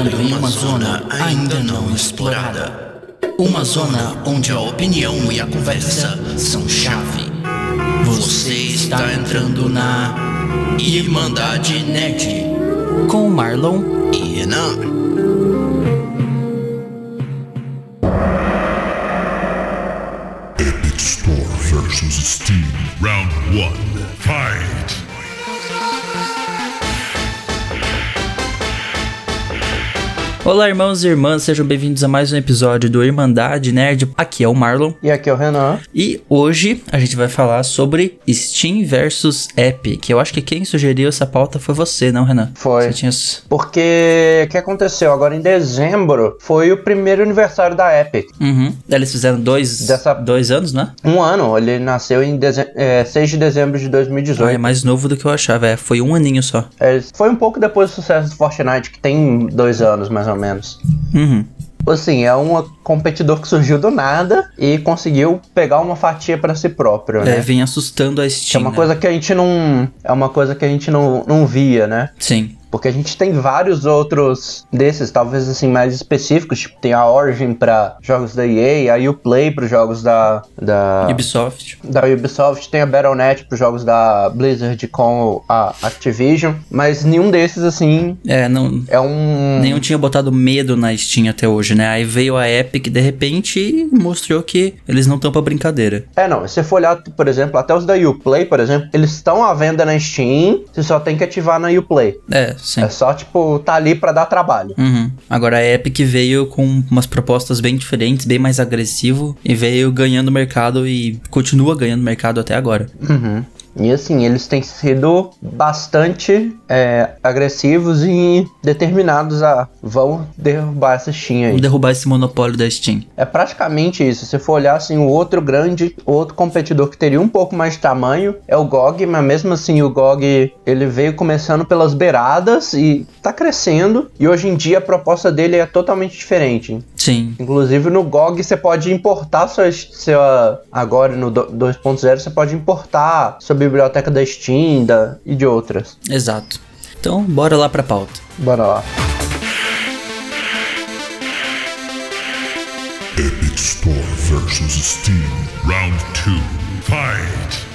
entrando em uma zona ainda não explorada. Uma zona onde a opinião e a conversa são chave. Você está entrando na Irmandade Nerd com Marlon e Renan. Epic Store versus Steam. Round 1. Olá, irmãos e irmãs, sejam bem-vindos a mais um episódio do Irmandade Nerd. Aqui é o Marlon. E aqui é o Renan. E hoje a gente vai falar sobre Steam versus Epic. Eu acho que quem sugeriu essa pauta foi você, não, Renan? Foi. Você tinha... Porque o que aconteceu? Agora em dezembro foi o primeiro aniversário da Epic. Uhum. Eles fizeram dois, Dessa- dois anos, né? Um ano, ele nasceu em deze... é, 6 de dezembro de Ah, é 2018. mais novo do que eu achava. É, foi um aninho só. É, foi um pouco depois do sucesso do Fortnite, que tem dois anos mais ou menos. Uhum. Assim, é um competidor que surgiu do nada e conseguiu pegar uma fatia pra si próprio, É, né? vem assustando a Que é Steam. uma né? coisa que a gente não. É uma coisa que a gente não, não via, né? Sim. Porque a gente tem vários outros desses, talvez assim, mais específicos. Tipo, tem a Origin pra jogos da EA, a Uplay para jogos da, da, Ubisoft. da Ubisoft, tem a Battle.net para jogos da Blizzard com a Activision. Mas nenhum desses, assim, É, não. é um. Nenhum tinha botado medo na Steam até hoje, né? Aí veio a Epic de repente e mostrou que eles não estão pra brincadeira. É, não. Se você for olhar, por exemplo, até os da Uplay, por exemplo, eles estão à venda na Steam, você só tem que ativar na Uplay. É, sim. É só, tipo, tá ali pra dar trabalho. Uhum. Agora a Epic veio com umas propostas bem diferentes, bem mais agressivo e veio ganhando mercado e continua ganhando mercado até agora. Uhum. E assim, eles têm sido bastante é, agressivos e determinados a vão derrubar essa Steam aí. Derrubar esse monopólio da Steam. É praticamente isso. Se for olhar assim, o outro grande, outro competidor que teria um pouco mais de tamanho é o GOG, mas mesmo assim o GOG ele veio começando pelas beiradas e tá crescendo. E hoje em dia a proposta dele é totalmente diferente. Sim. Inclusive no GOG você pode importar sua, sua agora no do- 2.0 você pode importar sua biblioteca da Steam da, e de outras. Exato. Então, bora lá pra pauta. Bora lá. Epic Store versus Steam. Round 2. Fight!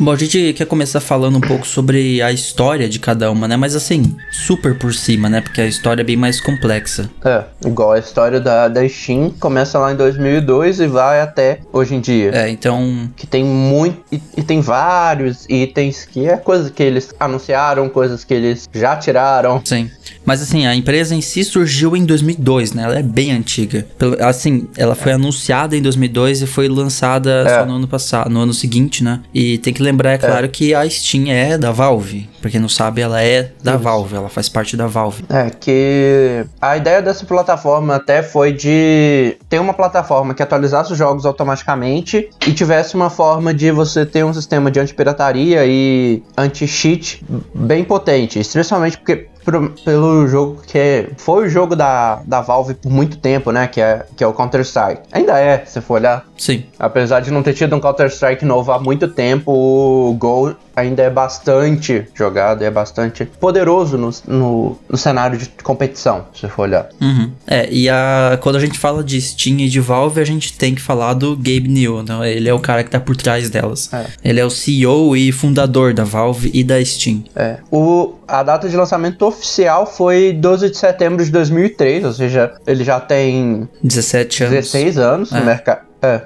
Bom, a gente quer começar falando um pouco sobre a história de cada uma, né? Mas assim, super por cima, né? Porque a história é bem mais complexa. É, igual a história da, da Steam começa lá em 2002 e vai até hoje em dia. É, então. Que tem muito. E, e tem vários itens que é coisa que eles anunciaram, coisas que eles já tiraram. Sim. Mas assim, a empresa em si surgiu em 2002, né? Ela é bem antiga. Assim, ela foi anunciada em 2002 e foi lançada É. só no ano passado, no ano seguinte, né? E tem que lembrar, é claro, que a Steam é da Valve. Pra quem não sabe, ela é da Valve, ela faz parte da Valve. É, que a ideia dessa plataforma até foi de ter uma plataforma que atualizasse os jogos automaticamente e tivesse uma forma de você ter um sistema de antipirataria e anti-cheat bem potente, especialmente porque pro- pelo jogo que é- foi o jogo da, da Valve por muito tempo, né, que é, que é o Counter-Strike. Ainda é, se for olhar. Sim. Apesar de não ter tido um Counter-Strike novo há muito tempo, o Gol ainda é bastante jogado, é bastante poderoso no, no, no cenário de competição, se for olhar. Uhum. É, e a, quando a gente fala de Steam e de Valve, a gente tem que falar do Gabe Newell, né? Ele é o cara que tá por trás delas. É. Ele é o CEO e fundador da Valve e da Steam. É. O, a data de lançamento oficial foi 12 de setembro de 2003, ou seja, ele já tem 17 anos. 16 anos É. no mercado. É,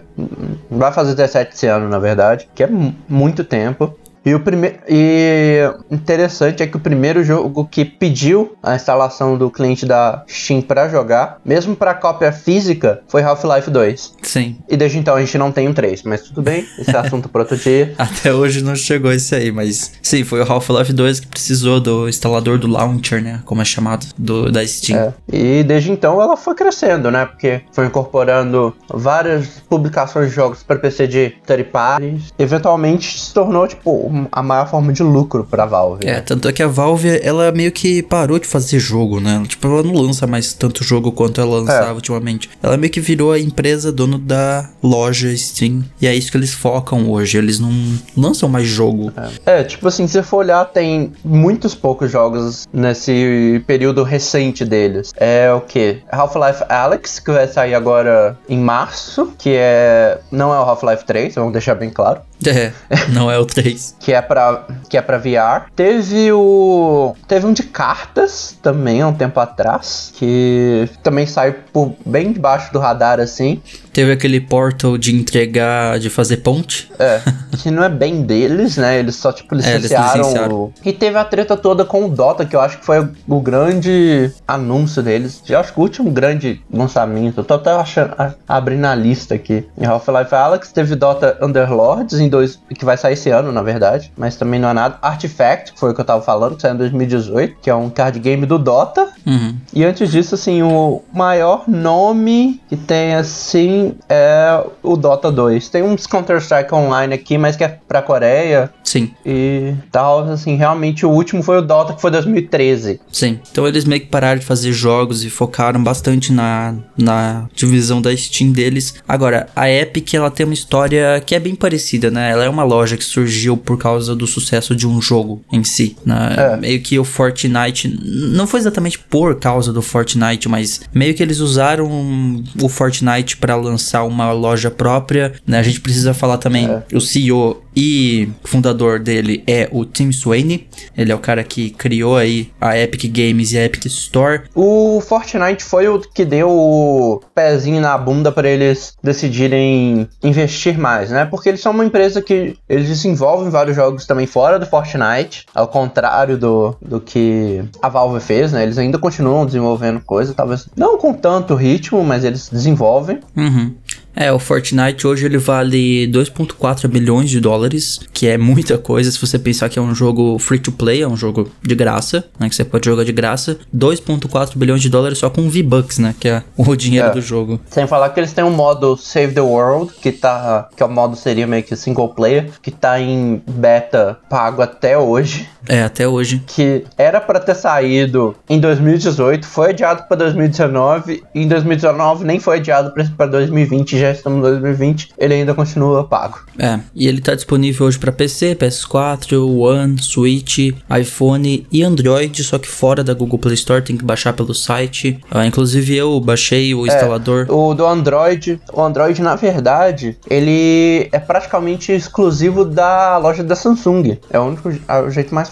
vai fazer 17 esse ano, na verdade, que é mu- muito tempo. E o primeiro e interessante é que o primeiro jogo que pediu a instalação do cliente da Steam para jogar, mesmo para cópia física, foi Half-Life 2. Sim. E desde então a gente não tem um 3, mas tudo bem, esse é assunto para outro dia. Até hoje não chegou esse aí, mas sim, foi o Half-Life 2 que precisou do instalador do launcher, né? Como é chamado, do, da Steam. É. E desde então ela foi crescendo, né? Porque foi incorporando várias publicações de jogos para PC de third parties. Eventualmente se tornou, tipo, a maior forma de lucro pra Valve. É, tanto é que a Valve, ela meio que parou de fazer jogo, né? Tipo, ela não lança mais tanto jogo quanto ela lançava É. ultimamente. Ela meio que virou a empresa dono da loja Steam. E é isso que eles focam hoje. Eles não lançam mais jogo. É, tipo assim, se você for olhar, tem muitos poucos jogos nesse período recente deles. É o que? Half-Life Alyx, que vai sair agora em março, que é. Não é o Half-Life 3, vamos deixar bem claro. É, não é o 3. Que é pra, que é pra VR. Teve o. Teve um de cartas também, há um tempo atrás. Que também saiu por bem debaixo do radar, assim. Teve aquele portal de entregar, de fazer ponte. É, que não é bem deles, né? Eles só, tipo, É, eles licenciaram. licenciaram. o- E teve a treta toda com o Dota, que eu acho que foi o grande anúncio deles. Eu acho que o último grande lançamento. Eu tô até achando, abrindo a lista aqui. Em Half-Life Alyx teve Dota Underlords, em dois, que vai sair esse ano, na verdade. Mas também não é nada. Artifact, que foi o que eu tava falando, que saiu em 2018, que é um card game do Dota. Uhum. E antes disso, assim, o maior nome que tem, assim, é o Dota 2. Tem uns Counter-Strike Online aqui, mas que é pra Coreia Sim, e tal. Assim, realmente o último foi o Dota, que foi 2013. sim. Então eles meio que pararam de fazer jogos e focaram bastante na, na divisão da Steam deles. Agora, a Epic, ela tem uma história que é bem parecida, né? Ela é uma loja que surgiu por causa do sucesso de um jogo em si, né? É. Meio que o Fortnite, não foi exatamente por causa do Fortnite, mas meio que eles usaram o Fortnite para lançar uma loja própria, né? A gente precisa falar também, o CEO e fundador dele é o Tim Sweeney. Ele é o cara que criou aí a Epic Games e a Epic Store. O Fortnite foi o que deu o pezinho na bunda pra eles decidirem investir mais, né? Porque eles são uma empresa que eles desenvolvem vários jogos também fora do Fortnite, ao contrário do, do que a Valve fez, né? Eles ainda continuam desenvolvendo coisa, talvez não com tanto ritmo, mas eles desenvolvem. Uhum. É, o Fortnite hoje ele vale 2.4 bilhões de dólares, que é muita coisa se você pensar que é um jogo free to play, é um jogo de graça, né, que você pode jogar de graça. 2.4 bilhões de dólares só com V-Bucks, né, que é o dinheiro É. do jogo. Sem falar que eles têm um modo Save the World, que tá. que é o modo seria meio que single player, que tá em beta pago até hoje. É, até hoje. que era pra ter saído em 2018, foi adiado pra 2019, e em 2019 nem foi adiado pra 2020, já estamos em 2020, ele ainda continua pago. É, e ele tá disponível hoje pra PC, PS4, One, Switch, iPhone e Android, só que fora da Google Play Store, tem que baixar pelo site. Ah, inclusive eu baixei o instalador. O do Android, o Android na verdade, ele é praticamente exclusivo da loja da Samsung. É o único é o jeito mais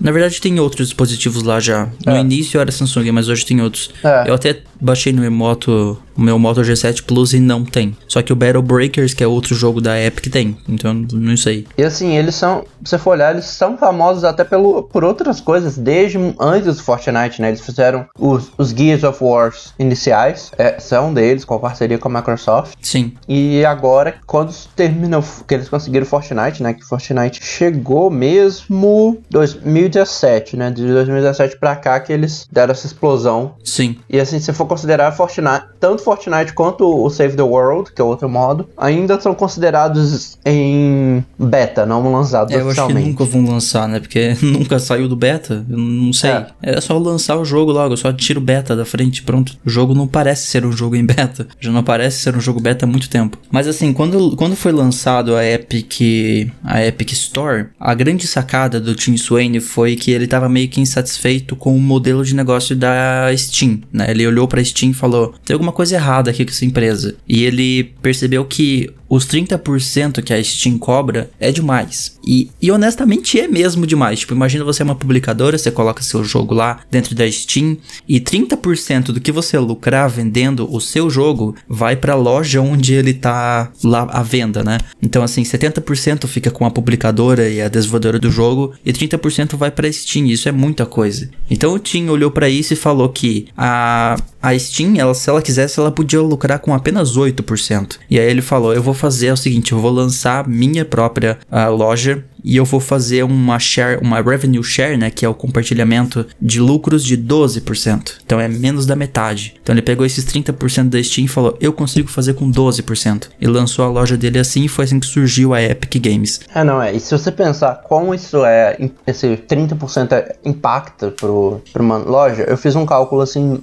Na verdade, tem outros dispositivos lá já. No É. início era Samsung, mas hoje tem outros. É. Eu até baixei no meu Moto, o meu Moto G7 Plus e não tem. Só que o Battle Breakers, que é outro jogo da Epic, tem. Então, não sei. E assim, eles são, se você for olhar, eles são famosos até pelo, por outras coisas, desde antes do Fortnite, né? Eles fizeram os, os Gears of Wars iniciais, é, são deles, com a parceria com a Microsoft. Sim. E agora, quando termina, o- que eles conseguiram Fortnite, né? Que Fortnite chegou mesmo 2017, né? De 2017 pra cá que eles deram essa explosão. Sim. E assim, se for considerar Fortnite, tanto Fortnite quanto o Save the World, que é outro modo, ainda são considerados em beta, não lançados É, eu acho que oficialmente. nunca vão lançar, né? Porque nunca saiu do beta. Eu não sei. É. É. só lançar o jogo logo, só tira o beta da frente, pronto. O jogo não parece ser um jogo em beta. Já não parece ser um jogo beta há muito tempo. Mas assim, quando, quando foi lançado a Epic, a Epic Store, a grande sacada do Tim Sweeney foi que ele tava meio que insatisfeito com o modelo de negócio da Steam, né? Ele olhou pra Steam e falou: tem alguma coisa errada aqui com essa empresa. E ele percebeu que os 30% que a Steam cobra é demais. E, e honestamente é mesmo demais. Tipo, imagina você é uma publicadora, você coloca seu jogo lá dentro da Steam e 30% do que você lucrar vendendo o seu jogo vai pra loja onde ele tá lá à venda, né? Então assim, 70% fica com a publicadora e a desenvolvedora do jogo e 30% vai pra Steam. Isso é muita coisa. Então o Tim olhou pra isso e falou que a a Steam, ela, se ela quisesse, ela podia lucrar com apenas 8%. E aí ele falou: eu vou fazer o seguinte, eu vou lançar minha própria uh, loja e eu vou fazer uma share, uma revenue share, né, que é o compartilhamento de lucros de 12%. Então é menos da metade. Então ele pegou esses 30% da Steam e falou: "Eu consigo fazer com 12%". E lançou a loja dele assim e foi assim que surgiu a Epic Games. É, não é. E se você pensar como isso é esse 30% é, impacta pro, pro uma loja, eu fiz um cálculo assim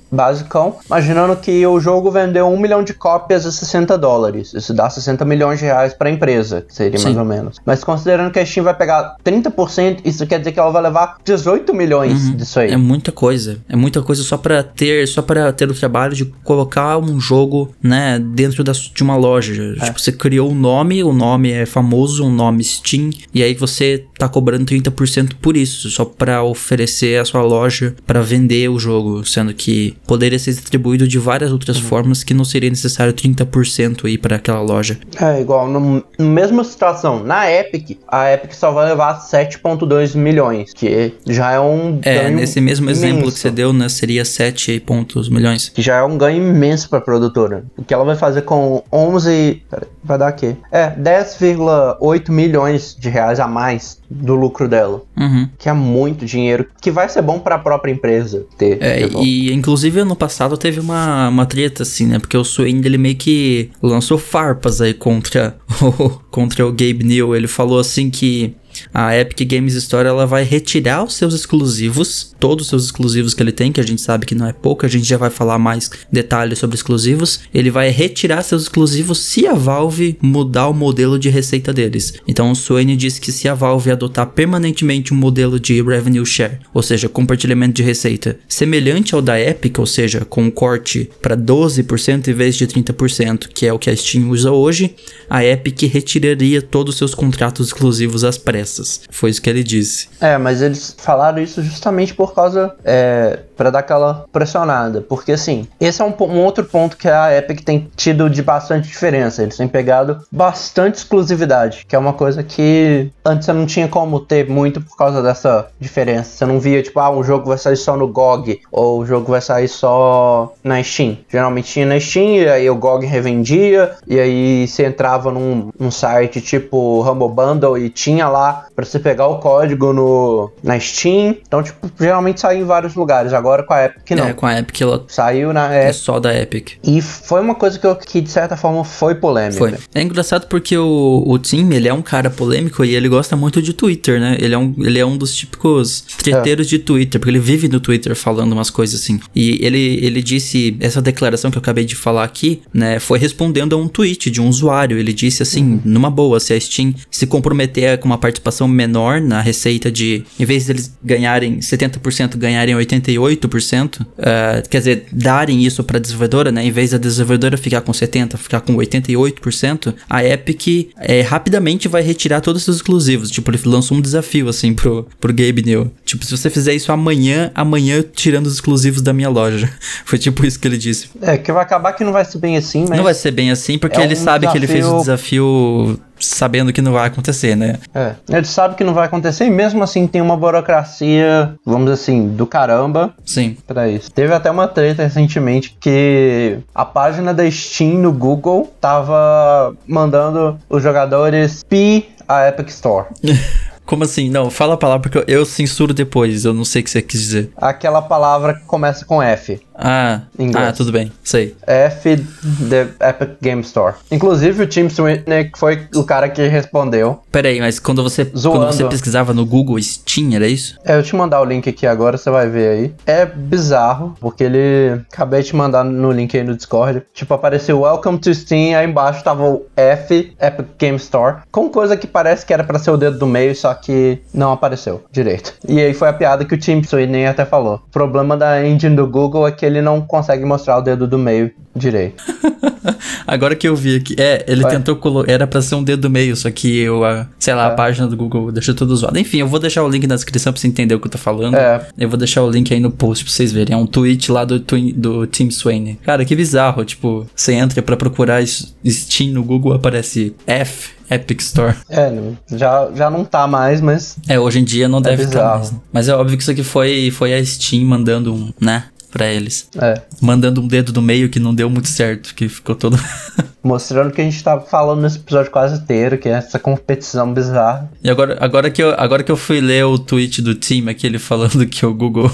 imaginando que o jogo vendeu um milhão de cópias a 60 dólares. Isso dá 60 milhões de reais para a empresa, seria Sim. mais ou menos. Mas considerando que a Steam vai pegar 30%, isso quer dizer que ela vai levar 18 milhões uhum. disso aí. É muita coisa. É muita coisa só para ter, só para ter o trabalho de colocar um jogo, né, dentro da, de uma loja. É. Tipo, você criou o um nome, o nome é famoso, um nome Steam, e aí você tá cobrando 30% por isso, só para oferecer a sua loja para vender o jogo, sendo que poderia ser distribuído de várias outras uhum. formas que não seria necessário 30% aí para aquela loja. É igual, no, no mesma situação, na Epic, a Epic só vai levar 7,2 milhões, que já é um É, nesse mesmo imenso. exemplo que você deu, né, seria 7 pontos milhões. Que já é um ganho imenso para a produtora. O que ela vai fazer com 11, vai dar aqui. É, 10,8 milhões de reais a mais do lucro dela. Uhum. Que é muito dinheiro, que vai ser bom para a própria empresa ter. É, e inclusive ano passado teve uma, uma treta assim, né? Porque o Swain ele meio que lançou farpas aí contra o, contra o Gabe New. Ele falou assim que a Epic Games Store ela vai retirar os seus exclusivos, todos os seus exclusivos que ele tem, que a gente sabe que não é pouco, a gente já vai falar mais detalhes sobre exclusivos. Ele vai retirar seus exclusivos se a Valve mudar o modelo de receita deles. Então o Swain disse que se a Valve adotar permanentemente um modelo de revenue share, ou seja, compartilhamento de receita, semelhante ao da Epic, ou seja, com um corte para 12% em vez de 30%, que é o que a Steam usa hoje, a Epic retiraria todos os seus contratos exclusivos às pressas Foi isso que ele disse. É, mas eles falaram isso justamente por causa. É, para dar aquela pressionada. Porque assim, esse é um, um, outro ponto que a Epic tem tido de bastante diferença. Eles têm pegado bastante exclusividade, que é uma coisa que antes você não tinha como ter muito por causa dessa diferença. Você não via, tipo, ah, um jogo vai sair só no GOG, ou o jogo vai sair só na Steam. Geralmente tinha na Steam, e aí o GOG revendia, e aí você entrava num, num site tipo Humble Bundle e tinha lá para você pegar o código no, na Steam. Então, tipo, geralmente saía em vários lugares. Agora com a Epic não. É, com a Epic ela saiu na é só da Epic. E foi uma coisa que, eu, que de certa forma foi polêmica. Foi. É engraçado porque o, o Tim, ele é um cara polêmico e ele gosta muito de Twitter, né? Ele é um, ele é um dos típicos treteiros é. de Twitter, porque ele vive no Twitter falando umas coisas assim. E ele, ele disse, essa declaração que eu acabei de falar aqui, né, foi respondendo a um tweet de um usuário. Ele disse assim, uhum. numa boa, se a Steam se comprometer com uma participação participação menor na receita de, em vez deles ganharem 70%, ganharem 88%, uh, eh, quer dizer, darem isso para a desenvolvedora, né? Em vez da desenvolvedora ficar com 70%, ficar com 88%, a Epic é, rapidamente vai retirar todos os seus exclusivos. Tipo, ele lançou um desafio, assim, pro, pro Gabe New. Tipo, se você fizer isso amanhã, amanhã tirando os exclusivos da minha loja. Foi tipo isso que ele disse. É, que vai acabar que não vai ser bem assim, mas... Não vai ser bem assim, porque é ele um sabe desafio... que ele fez o desafio sabendo que não vai acontecer, né? É, ele sabe que não vai acontecer e mesmo assim tem uma burocracia, vamos assim, do caramba. Sim. Pra isso. Teve até uma treta recentemente que a página da Steam no Google tava mandando os jogadores pi a Epic Store. Como assim? Não, fala a palavra porque eu censuro depois, eu não sei o que você quis dizer. Aquela palavra que começa com F. Ah, ah, tudo bem, sei. F The Epic Game Store. Inclusive o Tim Sweeney foi o cara que respondeu. Peraí, mas quando você, quando você pesquisava no Google Steam, era isso? É, eu te mandar o link aqui agora, você vai ver aí. É bizarro, porque ele. Acabei de mandar no link aí no Discord. Tipo, apareceu Welcome to Steam, aí embaixo tava o F Epic Game Store. Com coisa que parece que era para ser o dedo do meio, só que não apareceu direito. E aí foi a piada que o Tim Sweeney até falou. O problema da engine do Google é que ele não consegue mostrar o dedo do meio direito. Agora que eu vi aqui, é, ele Vai. tentou colocar, era pra ser um dedo do meio, só que eu, a, sei lá, é. a página do Google deixou tudo zoado. Enfim, eu vou deixar o link na descrição pra você entender o que eu tô falando. É. Eu vou deixar o link aí no post pra vocês verem. É um tweet lá do, do Tim Swain. Cara, que bizarro, tipo, você entra pra procurar Steam no Google, aparece F, Epic Store. É, já, já não tá mais, mas. É, hoje em dia não é deve estar tá mais. Né? Mas é óbvio que isso aqui foi, foi a Steam mandando um, né? Pra eles. É. Mandando um dedo do meio que não deu muito certo, que ficou todo. Mostrando o que a gente tava falando nesse episódio quase inteiro, que é essa competição bizarra. E agora, agora, que eu, agora que eu fui ler o tweet do time, aquele falando que o Google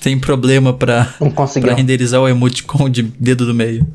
tem problema pra, Não conseguiu. pra renderizar o emoticon de dedo do meio.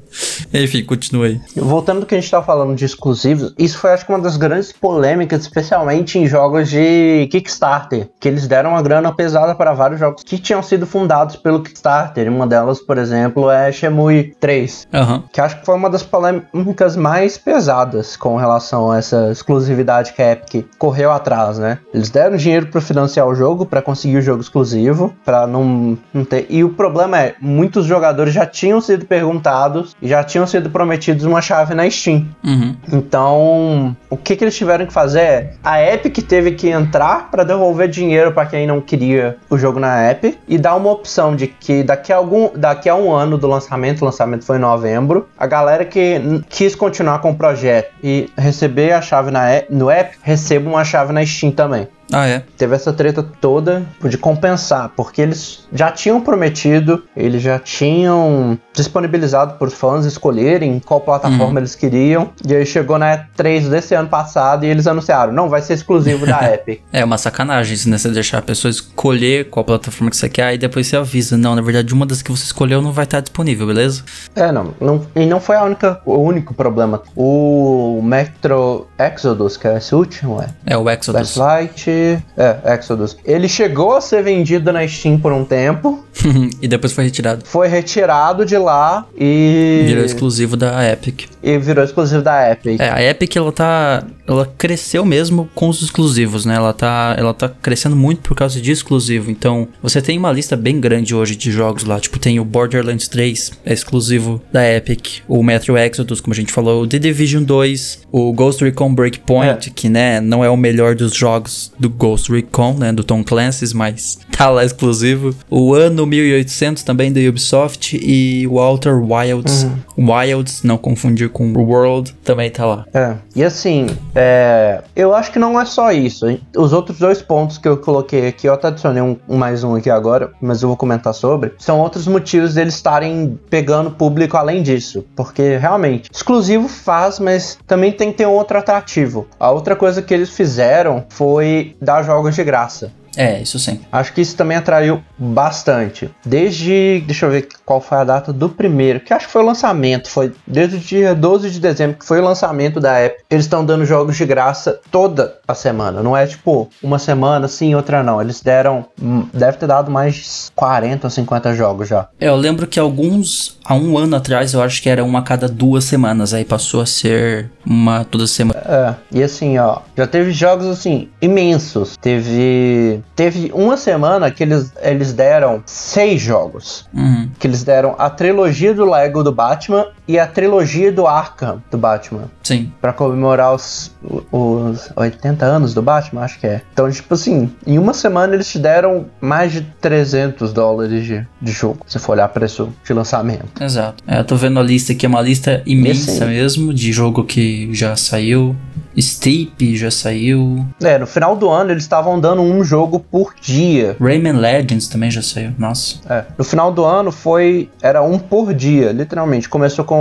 Enfim, continue aí. Voltando do que a gente tava falando de exclusivos, isso foi acho que uma das grandes polêmicas, especialmente em jogos de Kickstarter, que eles deram uma grana pesada para vários jogos que tinham sido fundados pelo Kickstarter. E uma delas, por exemplo, é Shemui 3, Aham. que acho que foi uma das polêmicas mais pesadas com relação a essa exclusividade que a Epic correu atrás, né? Eles deram dinheiro para financiar o jogo, para conseguir o jogo exclusivo, para não, não ter. E o problema é, muitos jogadores já tinham sido perguntados e já tinham sido prometidos uma chave na Steam. Uhum. Então, o que, que eles tiveram que fazer é a Epic teve que entrar para devolver dinheiro para quem não queria o jogo na Epic e dar uma opção de que daqui a algum daqui a um ano do lançamento, o lançamento foi em novembro, a galera que quis continuar com o projeto e receber a chave na no app, receba uma chave na Steam também. Ah, é? Teve essa treta toda de compensar, porque eles já tinham prometido, eles já tinham disponibilizado para os fãs escolherem qual plataforma eles queriam. E aí chegou na E3 desse ano passado e eles anunciaram: não, vai ser exclusivo da Epic. É uma sacanagem isso, né? Você deixar a pessoa escolher qual plataforma que você quer e depois você avisa. Não, na verdade, uma das que você escolheu não vai estar disponível, beleza? É, não, não. E não foi a única, o único problema. O Metro Exodus, que é esse último, é. É o Exodus. Flashlight. É, Exodus. Ele chegou a ser vendido na Steam por um tempo, e depois foi retirado. foi retirado de lá e. Virou exclusivo da Epic. E virou exclusivo da Epic. É, a Epic, ela tá... Ela cresceu mesmo com os exclusivos, né? Ela tá, ela tá crescendo muito por causa de exclusivo. Então, você tem uma lista bem grande hoje de jogos lá. Tipo, tem o Borderlands 3, é exclusivo da Epic. O Metro Exodus, como a gente falou. O The Division 2. O Ghost Recon Breakpoint, que, né, não é o melhor dos jogos do Ghost Recon, né? Do Tom Clancy's, mas tá lá exclusivo. O Ano 1800 também da Ubisoft. E o Outer Wilds. Wilds, não confundir com World, também tá lá. É. E assim, é, eu acho que não é só isso. Os outros dois pontos que eu coloquei aqui, eu até adicionei um mais um aqui agora, mas eu vou comentar sobre, são outros motivos deles estarem pegando público além disso. Porque realmente, exclusivo faz, mas também tem que ter um outro atrativo. A outra coisa que eles fizeram foi dar jogos de graça. É, isso sim. Acho que isso também atraiu bastante. Desde. Deixa eu ver qual foi a data do primeiro, que acho que foi o lançamento. Foi desde o dia 12 de dezembro, que foi o lançamento da app. Eles estão dando jogos de graça toda a semana. Não é tipo uma semana sim, outra não. Eles deram. hum, Deve ter dado mais de 40 ou 50 jogos já. É, eu lembro que alguns, há um ano atrás, eu acho que era uma a cada duas semanas, aí passou a ser uma toda semana. É, e assim, ó, já teve jogos assim imensos. Teve teve uma semana que eles, eles deram seis jogos. Uhum. Que eles deram a trilogia do Lego do Batman e a trilogia do Arkham do Batman. Sim. Pra comemorar os, os 80 anos do Batman, acho que é. Então, tipo assim, em uma semana eles te deram mais de 300 dólares de, de jogo, se for olhar preço de lançamento. Exato. É, eu tô vendo a lista aqui, é uma lista imensa mesmo, de jogo que já saiu. Steep já saiu. É, no final do ano eles estavam dando um jogo por dia. Rayman Legends também já saiu. Nossa. É, no final do ano foi. Era um por dia, literalmente. Começou com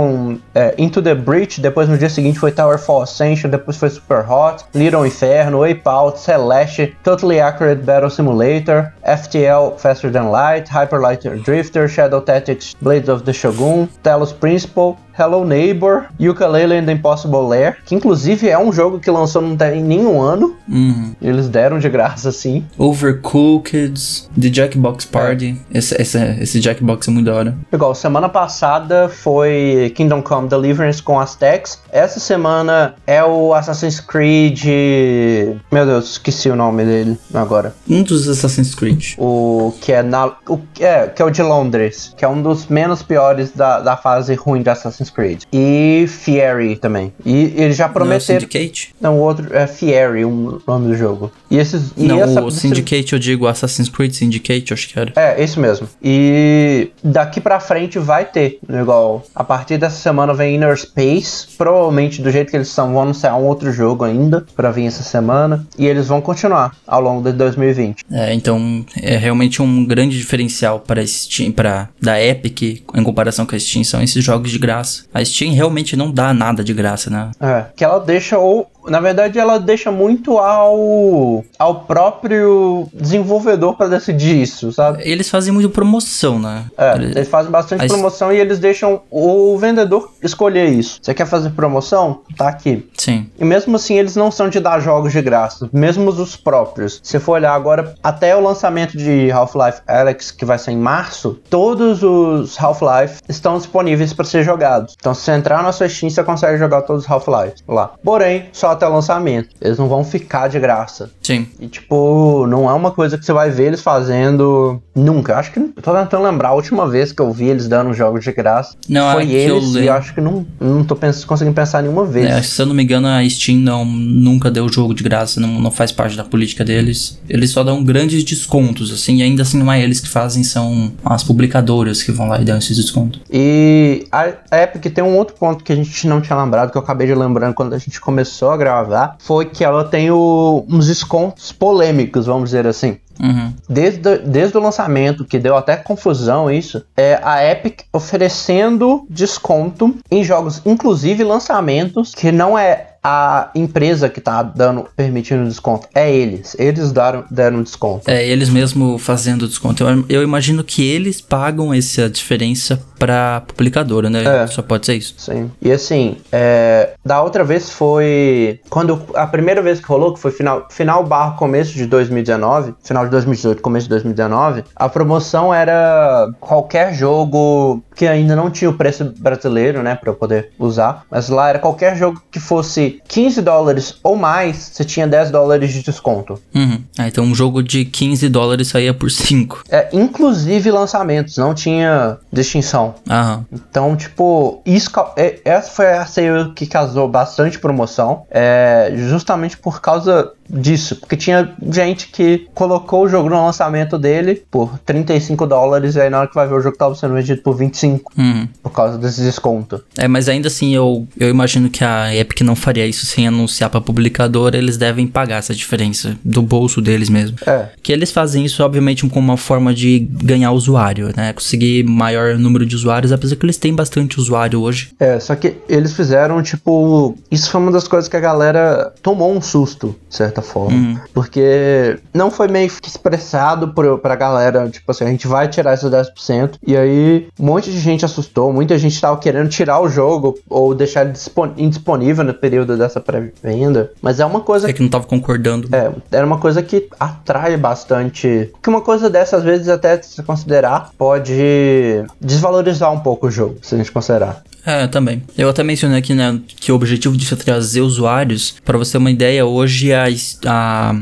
é, Into the Breach, depois no dia seguinte foi Tower Fall Ascension, depois foi Super Hot, Little Inferno, Wipeout, Celeste, Totally Accurate Battle Simulator, FTL Faster Than Light, Hyper Lighter Drifter, Shadow Tactics Blades of the Shogun, Telos Principal. Hello Neighbor, Ukulele and the Impossible Lair, que inclusive é um jogo que lançou não tem nenhum ano, Uhum. eles deram de graça assim. Overcooked, The Jackbox Party. Esse, esse, esse Jackbox é muito da hora. Igual, semana passada foi Kingdom Come Deliverance com Aztecs. Essa semana é o Assassin's Creed. Meu Deus, esqueci o nome dele agora. Um dos Assassin's Creed. O que é na. O, é, que é o de Londres, que é um dos menos piores da, da fase ruim de Assassin's Assassin's Creed. E Fieri também. E eles já Não é o prometeram. Syndicate? Não, o outro é Fieri, o nome do jogo. E esses. e Não, essa- o Syndicate eu digo Assassin's Creed Syndicate, acho que era. É, esse mesmo. E daqui pra frente vai ter, né, igual, a partir dessa semana vem Inner Space, provavelmente do jeito que eles são, vão anunciar um outro jogo ainda pra vir essa semana, e eles vão continuar ao longo de 2020. É, então é realmente um grande diferencial para Steam, para da Epic em comparação com a Steam são esses jogos de graça. A Steam realmente não dá nada de graça, né? É, que ela deixa ou na verdade ela deixa muito ao ao próprio desenvolvedor pra decidir isso, sabe? Eles fazem muito promoção, né? É, Ele- eles fazem bastante Mas- promoção e eles deixam o vendedor escolher isso. Você quer fazer promoção? Tá aqui. Sim. E mesmo assim, eles não são de dar jogos de graça, mesmo os próprios. Se for olhar agora, até o lançamento de Half-Life Alyx, que vai ser em março, todos os Half-Life estão disponíveis para ser jogados. Então, se você entrar na sua Steam, você consegue jogar todos os Half-Life lá. Porém, só até o lançamento. Eles não vão ficar de graça. Sim. E, tipo, não é uma coisa que você vai ver eles fazendo nunca. Acho que. Eu tô tentando lembrar a última vez que eu vi eles dando jogos de graça. Não, foi é que eu eles, e eu acho que não, não tô pens conseguindo pensar nenhuma vez. É, se eu não me engano, a Steam não, nunca deu jogo de graça, não, não faz parte da política deles. Eles só dão grandes descontos, assim, e ainda assim não é eles que fazem, são as publicadoras que vão lá e dão esses descontos. E a Epic tem um outro ponto que a gente não tinha lembrado, que eu acabei de lembrando quando a gente começou a gravar, foi que ela tem o- uns descontos polêmicos, vamos dizer assim. Uhum. Desde, desde o lançamento, que deu até confusão isso, é a Epic oferecendo desconto em jogos, inclusive lançamentos, que não é a empresa que tá dando, permitindo desconto, é eles. Eles deram, deram desconto. É, eles mesmo fazendo desconto. Eu, eu imagino que eles pagam essa diferença pra publicadora, né? É. Só pode ser isso. Sim. E assim, é, da outra vez foi. Quando a primeira vez que rolou, que foi final, final barra começo de 2019, final de 2018, começo de 2019, a promoção era qualquer jogo que ainda não tinha o preço brasileiro, né, pra eu poder usar. Mas lá era qualquer jogo que fosse 15 dólares ou mais, você tinha 10 dólares de desconto. Uhum. Ah, então um jogo de 15 dólares saía por 5. É, inclusive lançamentos, não tinha distinção. Aham. Então, tipo, isso, é- essa foi a sale que causou bastante promoção, é, justamente por causa disso, porque tinha gente que colocou o jogo no lançamento dele por 35 dólares e aí na hora que vai ver o jogo tava sendo vendido por 25 Uhum. por causa desse desconto. É, mas ainda assim eu, eu imagino que a Epic não faria isso sem anunciar pra publicadora, eles devem pagar essa diferença do bolso deles mesmo. É, Que eles fazem isso, obviamente, como uma forma de ganhar usuário, né? Conseguir maior número de usuários, apesar que eles têm bastante usuário hoje. é, só que eles fizeram, tipo, isso foi uma das coisas que a galera tomou um susto, de certa forma. Porque não foi meio que expressado pro, pra galera, tipo assim, a gente vai tirar esses 10%. E aí, um monte de gente assustou, muita gente tava querendo tirar o jogo ou deixar ele dispon- indisponível no período dessa pré-venda. Mas é uma coisa É que não tava concordando. é, era uma coisa que atrai bastante. Que uma coisa dessa, às vezes, até se considerar, pode desvalorizar um pouco o jogo, se a gente considerar. É, também. Eu até mencionei aqui, né, que o objetivo disso é trazer usuários. Pra você ter uma ideia, hoje a, a,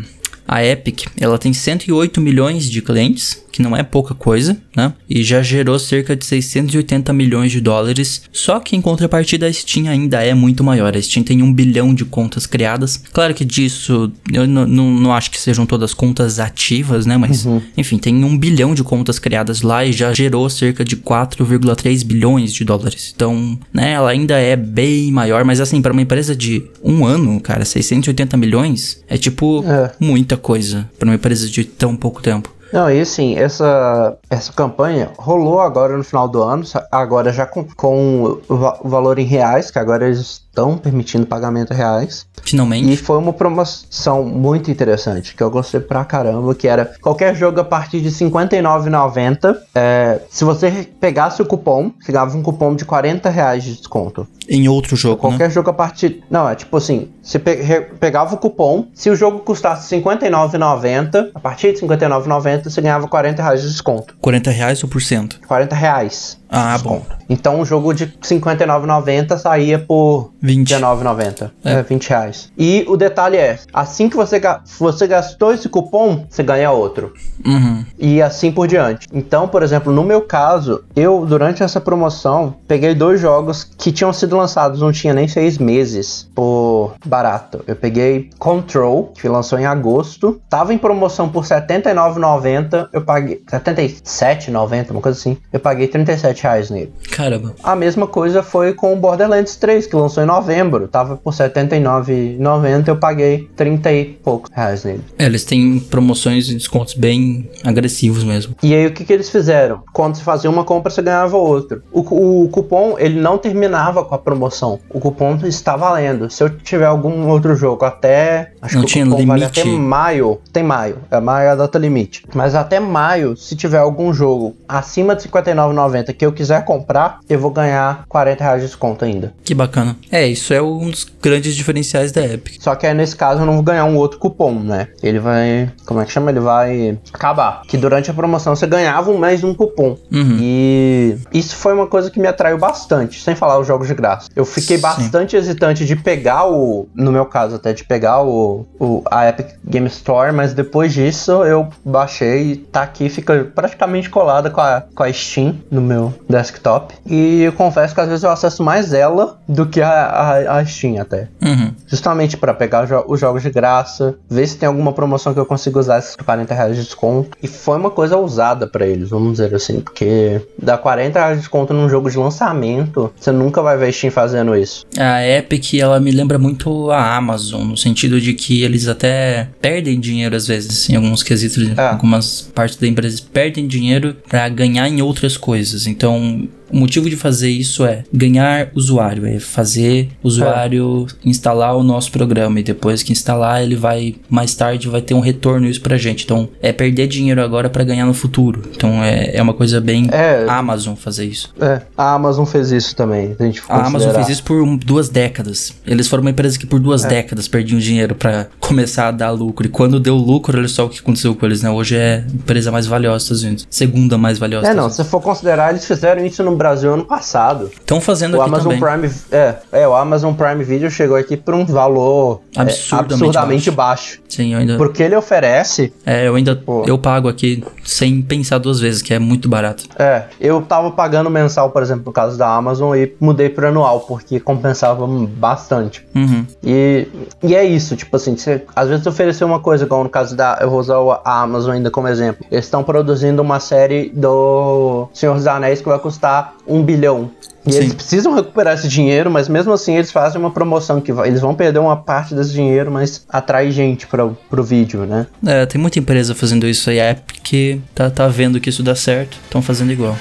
a Epic, ela tem 108 milhões de clientes, que não é pouca coisa, né? E já gerou cerca de 680 milhões de dólares. Só que em contrapartida, a Steam ainda é muito maior. A Steam tem um bilhão de contas criadas. Claro que disso, eu não acho que sejam todas contas ativas, né? Mas, enfim, tem um bilhão de contas criadas lá e já gerou cerca de 4,3 bilhões de dólares. Então, né, ela ainda é bem maior, mas assim, para uma empresa de um ano, cara, 680 milhões é tipo É. muita coisa para uma empresa de tão pouco tempo. Não, e assim, essa, essa campanha rolou agora no final do ano, agora já com, com o valor em reais, que agora eles estão permitindo pagamento reais. Finalmente. E foi uma promoção muito interessante, que eu gostei pra caramba, que era qualquer jogo a partir de R$ 59,90. É, se você pegasse o cupom, você ganhava um cupom de 40 reais de desconto. Em outro jogo, né? Qualquer jogo a partir. Não, é tipo assim: você pe- pegava o cupom, se o jogo custasse R$ 59,90, a partir de R$ 59,90 você ganhava 40 reais de desconto. 40 reais ou por cento? 40 reais. Ah, desconto. Então um jogo de R$ 59,90 saía por 20. R$19,90. É. É. 20 reais. E o detalhe é, assim que você, ga- você gastou esse cupom, você ganha outro. Uhum. E assim por diante. Então, por exemplo, no meu caso, eu, durante essa promoção, peguei dois jogos que tinham sido lançados, não tinha nem seis meses, por barato. Eu peguei Control, que lançou em agosto, tava em promoção por R$ 79,90, eu paguei... R$ 77,90, uma coisa assim. Eu paguei R$ 37 reais nele. Caramba. A mesma coisa foi com o Borderlands 3, que lançou em novembro. Tava por R$ 79,90, eu paguei 30 e poucos reais nele. É, eles têm promoções e descontos bem agressivos mesmo. E aí o que, que eles fizeram? Quando você fazia uma compra, você ganhava outra. O, o cupom, ele não terminava com a promoção. O cupom está valendo. Se eu tiver algum outro jogo até... Acho Não que tinha o cupom vale limite? até maio. Tem maio. É maio é a data limite. Mas até maio, se tiver algum jogo acima de R$ 59,90 que eu quiser comprar, eu vou ganhar 40 reais de desconto ainda. Que bacana. É, isso é um dos grandes diferenciais da Epic. Só que aí nesse caso eu não vou ganhar um outro cupom, né? Ele vai. Como é que chama? Ele vai acabar. Que durante a promoção você ganhava um mês de um cupom. Uhum. E isso foi uma coisa que me atraiu bastante, sem falar os jogos de graça. Eu fiquei Sim. bastante hesitante de pegar o. No meu caso, até de pegar o, o- a Epic Game Store, mas depois disso eu baixei e tá aqui, fica praticamente colada com a, com a Steam no meu desktop. E eu confesso que às vezes eu acesso mais ela do que a, a, a Steam até Uhum. justamente para pegar jo- os jogos de graça, ver se tem alguma promoção que eu consigo usar esses 40 reais de desconto. E foi uma coisa ousada para eles, vamos dizer assim, porque dar 40 reais de desconto num jogo de lançamento, você nunca vai ver Steam fazendo isso. A Epic, ela me lembra muito a Amazon, no sentido de que eles até perdem dinheiro às vezes, em alguns quesitos, É. algumas partes da empresa perdem dinheiro pra ganhar em outras coisas. Então, então, o motivo de fazer isso é ganhar usuário, é fazer o usuário instalar o nosso programa e depois que instalar, ele vai mais tarde vai ter um retorno isso pra gente. Então, é perder dinheiro agora pra ganhar no futuro. Então, é, é uma coisa bem É. Amazon fazer isso. É, a Amazon fez isso também. A, gente A Amazon fez isso por duas décadas. Eles foram uma empresa que por duas décadas perdiam dinheiro pra começar a dar lucro. E quando deu lucro, olha só o que aconteceu com eles, né? Hoje é a empresa mais valiosa dos Estados Unidos. Segunda mais valiosa. É, não, se for considerar, eles fizeram isso no Brasil ano passado. Estão fazendo O aqui Amazon também. Prime, é, é, o Amazon Prime Video chegou aqui por um valor é, Absurdamente absurdamente baixo. Sim, eu ainda. Porque ele oferece É, eu ainda. Pô. Eu pago aqui sem pensar duas vezes, que é muito barato. É, eu tava pagando mensal, por exemplo, no caso da Amazon, e mudei pro anual, porque compensava bastante. Uhum. E, e é isso, tipo assim, você, às vezes oferecer uma coisa, como no caso da. Eu vou usar a Amazon ainda como exemplo. Eles estão produzindo uma série do Senhor dos Anéis que vai custar um bilhão. E Sim. eles precisam recuperar esse dinheiro, mas mesmo assim eles fazem uma promoção que eles vão perder uma parte desse dinheiro, mas atrai gente pro, pro vídeo, né? É, tem muita empresa fazendo isso aí. A Epic tá, tá vendo que isso dá certo, estão fazendo igual.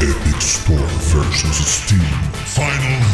Epic Store versus Steam. Final.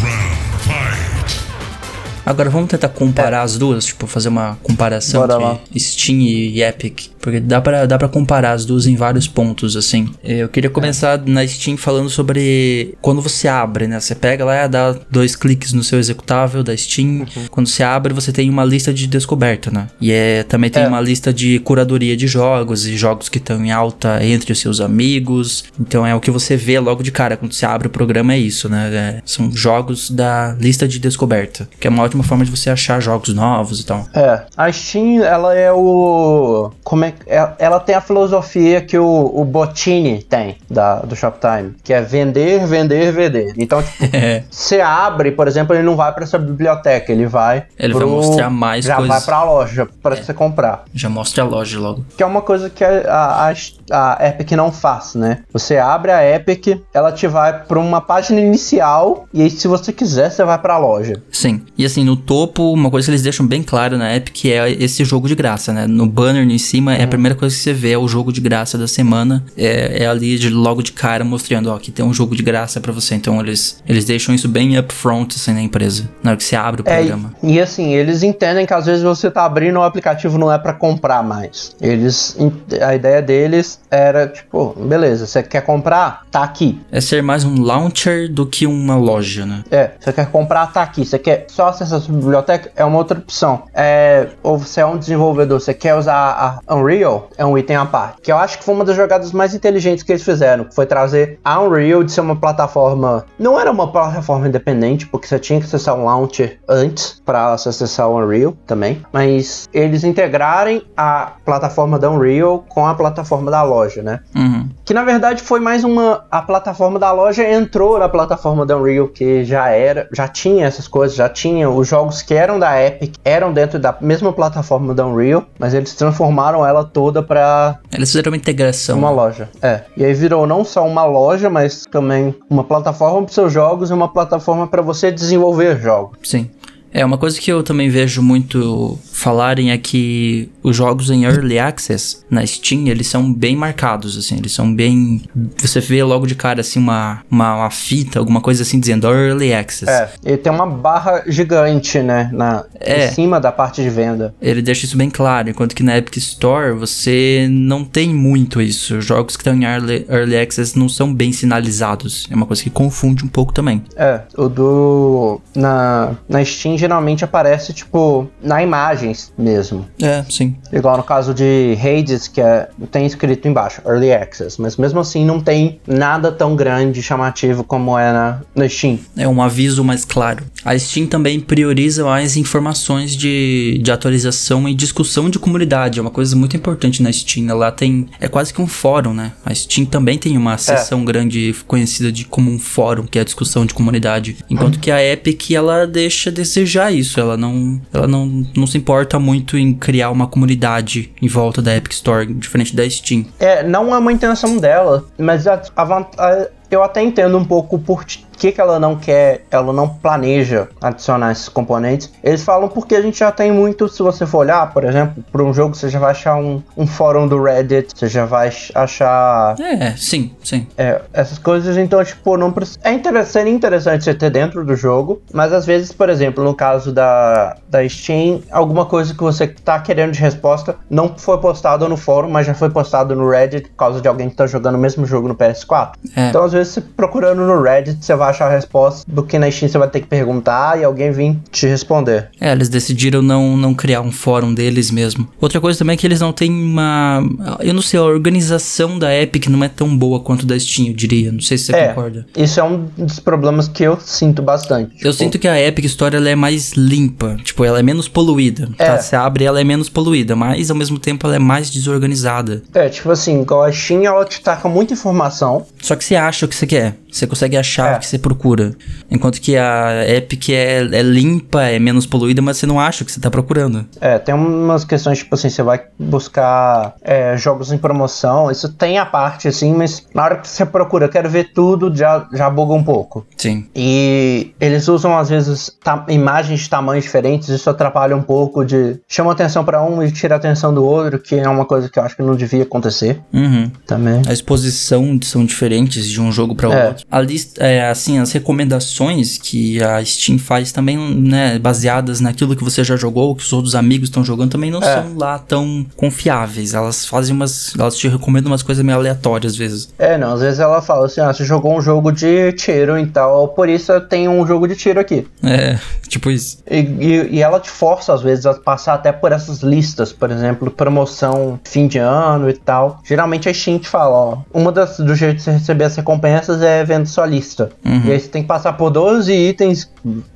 Agora vamos tentar comparar as duas, tipo, fazer uma comparação Bora entre lá. Steam e Epic. Porque dá pra, dá pra comparar as duas em vários pontos, assim. Eu queria começar na Steam falando sobre quando você abre, né? Você pega lá, dá dois cliques no seu executável da Steam. Uhum. Quando você abre, você tem uma lista de descoberta, né? E é, também tem É. uma lista de curadoria de jogos e jogos que estão em alta entre os seus amigos. Então é o que você vê logo de cara quando você abre o programa, é isso, né? É, são jogos da lista de descoberta, que é uma ótima forma de você achar jogos novos e tal. É, a Steam, ela é o. Como é é- Ela tem a filosofia que o, o Botini tem da, do Shoptime, que é vender, vender, vender. Então, tipo, É. você abre, por exemplo, ele não vai pra essa biblioteca, ele vai. Ele vai mostrar mais já coisas. É. vai pra loja pra você comprar. Já mostra a loja logo. Que é uma coisa que a, a, a Epic não faz, né? Você abre a Epic, ela te vai pra uma página inicial, e aí, se você quiser, você vai pra loja. Sim. E assim, no topo, uma coisa que eles deixam bem claro na Epic é esse jogo de graça, né? No banner em cima, é a primeira coisa que você vê é o jogo de graça da semana. É, é ali de, logo de cara mostrando, ó, que tem um jogo de graça pra você. Então eles, eles deixam isso bem upfront, assim, na empresa. Na hora que você abre o É, programa. e, e assim, eles entendem que às vezes você tá abrindo o aplicativo não é pra comprar mais. Eles a ideia deles era tipo, beleza, você quer comprar? Tá aqui. É ser mais um launcher do que uma loja, né? É, você quer comprar, tá aqui. Você quer só acessar a sua biblioteca? É uma outra opção. É, ou você é um desenvolvedor, você quer usar a Unreal é um item à parte. Que eu acho que foi uma das jogadas mais inteligentes que eles fizeram. Que foi trazer a Unreal de ser uma plataforma. Não era uma plataforma independente, porque você tinha que acessar um launcher antes para acessar o Unreal também. Mas eles integrarem a plataforma da Unreal com a plataforma da loja, né? Uhum. Que na verdade foi mais uma. A plataforma da loja entrou na plataforma da Unreal, que já era, já tinha essas coisas, já tinha os jogos que eram da Epic, eram dentro da mesma plataforma da Unreal, mas eles transformaram ela toda pra Eles fizeram uma integração. uma loja. É. E aí virou não só uma loja, mas também uma plataforma para seus jogos e uma plataforma para você desenvolver jogos. Sim. É, uma coisa que eu também vejo muito falarem é que os jogos em Early Access na Steam, eles são bem marcados, assim, eles são bem... Você vê logo de cara, assim, uma, uma, uma fita, alguma coisa assim, dizendo Early Access. É. E tem uma barra gigante, né, na É. em cima da parte de venda. Ele deixa isso bem claro, enquanto que na Epic Store você não tem muito isso. Os jogos que estão em Early, early Access não são bem sinalizados. É uma coisa que confunde um pouco também. É, o do. Na, na Steam geralmente aparece, tipo, na imagens mesmo. É, sim. Igual no caso de Hades, que é, tem escrito embaixo, Early Access. Mas mesmo assim não tem nada tão grande e chamativo como é na, na Steam. É um aviso mais claro. A Steam também prioriza mais informações de, de atualização e discussão de comunidade. É uma coisa muito importante na Steam. Ela tem. É quase que um fórum, né? A Steam também tem uma seção grande conhecida de como um fórum, que é a discussão de comunidade. Enquanto que a Epic, ela deixa a desejar isso. Ela não, ela não, não se importa muito em criar uma comunidade em volta da Epic Store, diferente da Steam. É, não é uma intenção dela, mas a, a a- eu até entendo um pouco por que, que ela não quer, ela não planeja adicionar esses componentes. Eles falam porque a gente já tem muito, se você for olhar, por exemplo, para um jogo, você já vai achar um, um fórum do Reddit, você já vai achar É, sim, sim. é, essas coisas, então, tipo, não precisa. É interessante, interessante você ter dentro do jogo, mas às vezes, por exemplo, no caso da, da Steam, alguma coisa que você tá querendo de resposta não foi postado no fórum, mas já foi postado no Reddit por causa de alguém que tá jogando o mesmo jogo no PS4. É. Então, às vezes, procurando no Reddit, você vai achar a resposta do que na Steam você vai ter que perguntar e alguém vir te responder. É, eles decidiram não, não criar um fórum deles mesmo. Outra coisa também é que eles não têm uma. Eu não sei, a organização da Epic não é tão boa quanto da Steam, eu diria. Não sei se você é, concorda. isso é um dos problemas que eu sinto bastante. Eu Tipo, sinto que a Epic Store ela é mais limpa, tipo, ela é menos poluída. É. Tá? Você abre ela é menos poluída, mas ao mesmo tempo ela é mais desorganizada. É, tipo assim, a Steam, ela te taca muita informação. Só que você acha o que você quer. Você consegue achar É. o que você procura. Enquanto que a Epic é, é limpa, é menos poluída, mas você não acha o que você tá procurando. É, tem umas questões, tipo assim, você vai buscar é, jogos em promoção, isso tem a parte, assim, mas na hora que você procura, quero ver tudo, já, já buga um pouco. Sim. E eles usam, às vezes, imagens de tamanhos diferentes, isso atrapalha um pouco de... Chama atenção pra um e tira atenção do outro, que é uma coisa que eu acho que não devia acontecer Uhum. também. A exposição são diferentes de um jogo para É. outro. A lista, é, assim, as recomendações que a Steam faz também, né, baseadas naquilo que você já jogou, que os outros amigos estão jogando, também não É. são lá tão confiáveis. Elas fazem umas, elas te recomendam umas coisas meio aleatórias às vezes. É, não, às vezes ela fala assim, ah, você jogou um jogo de tiro e tal, por isso eu tenho um jogo de tiro aqui. É, tipo isso. E, e- e ela te força, às vezes, a passar até por essas listas, por exemplo, promoção fim de ano e tal. Geralmente a Steam te fala, ó, uma das do jeito de você receber as recompensas é vendo sua lista. E aí você tem que passar por 12 itens,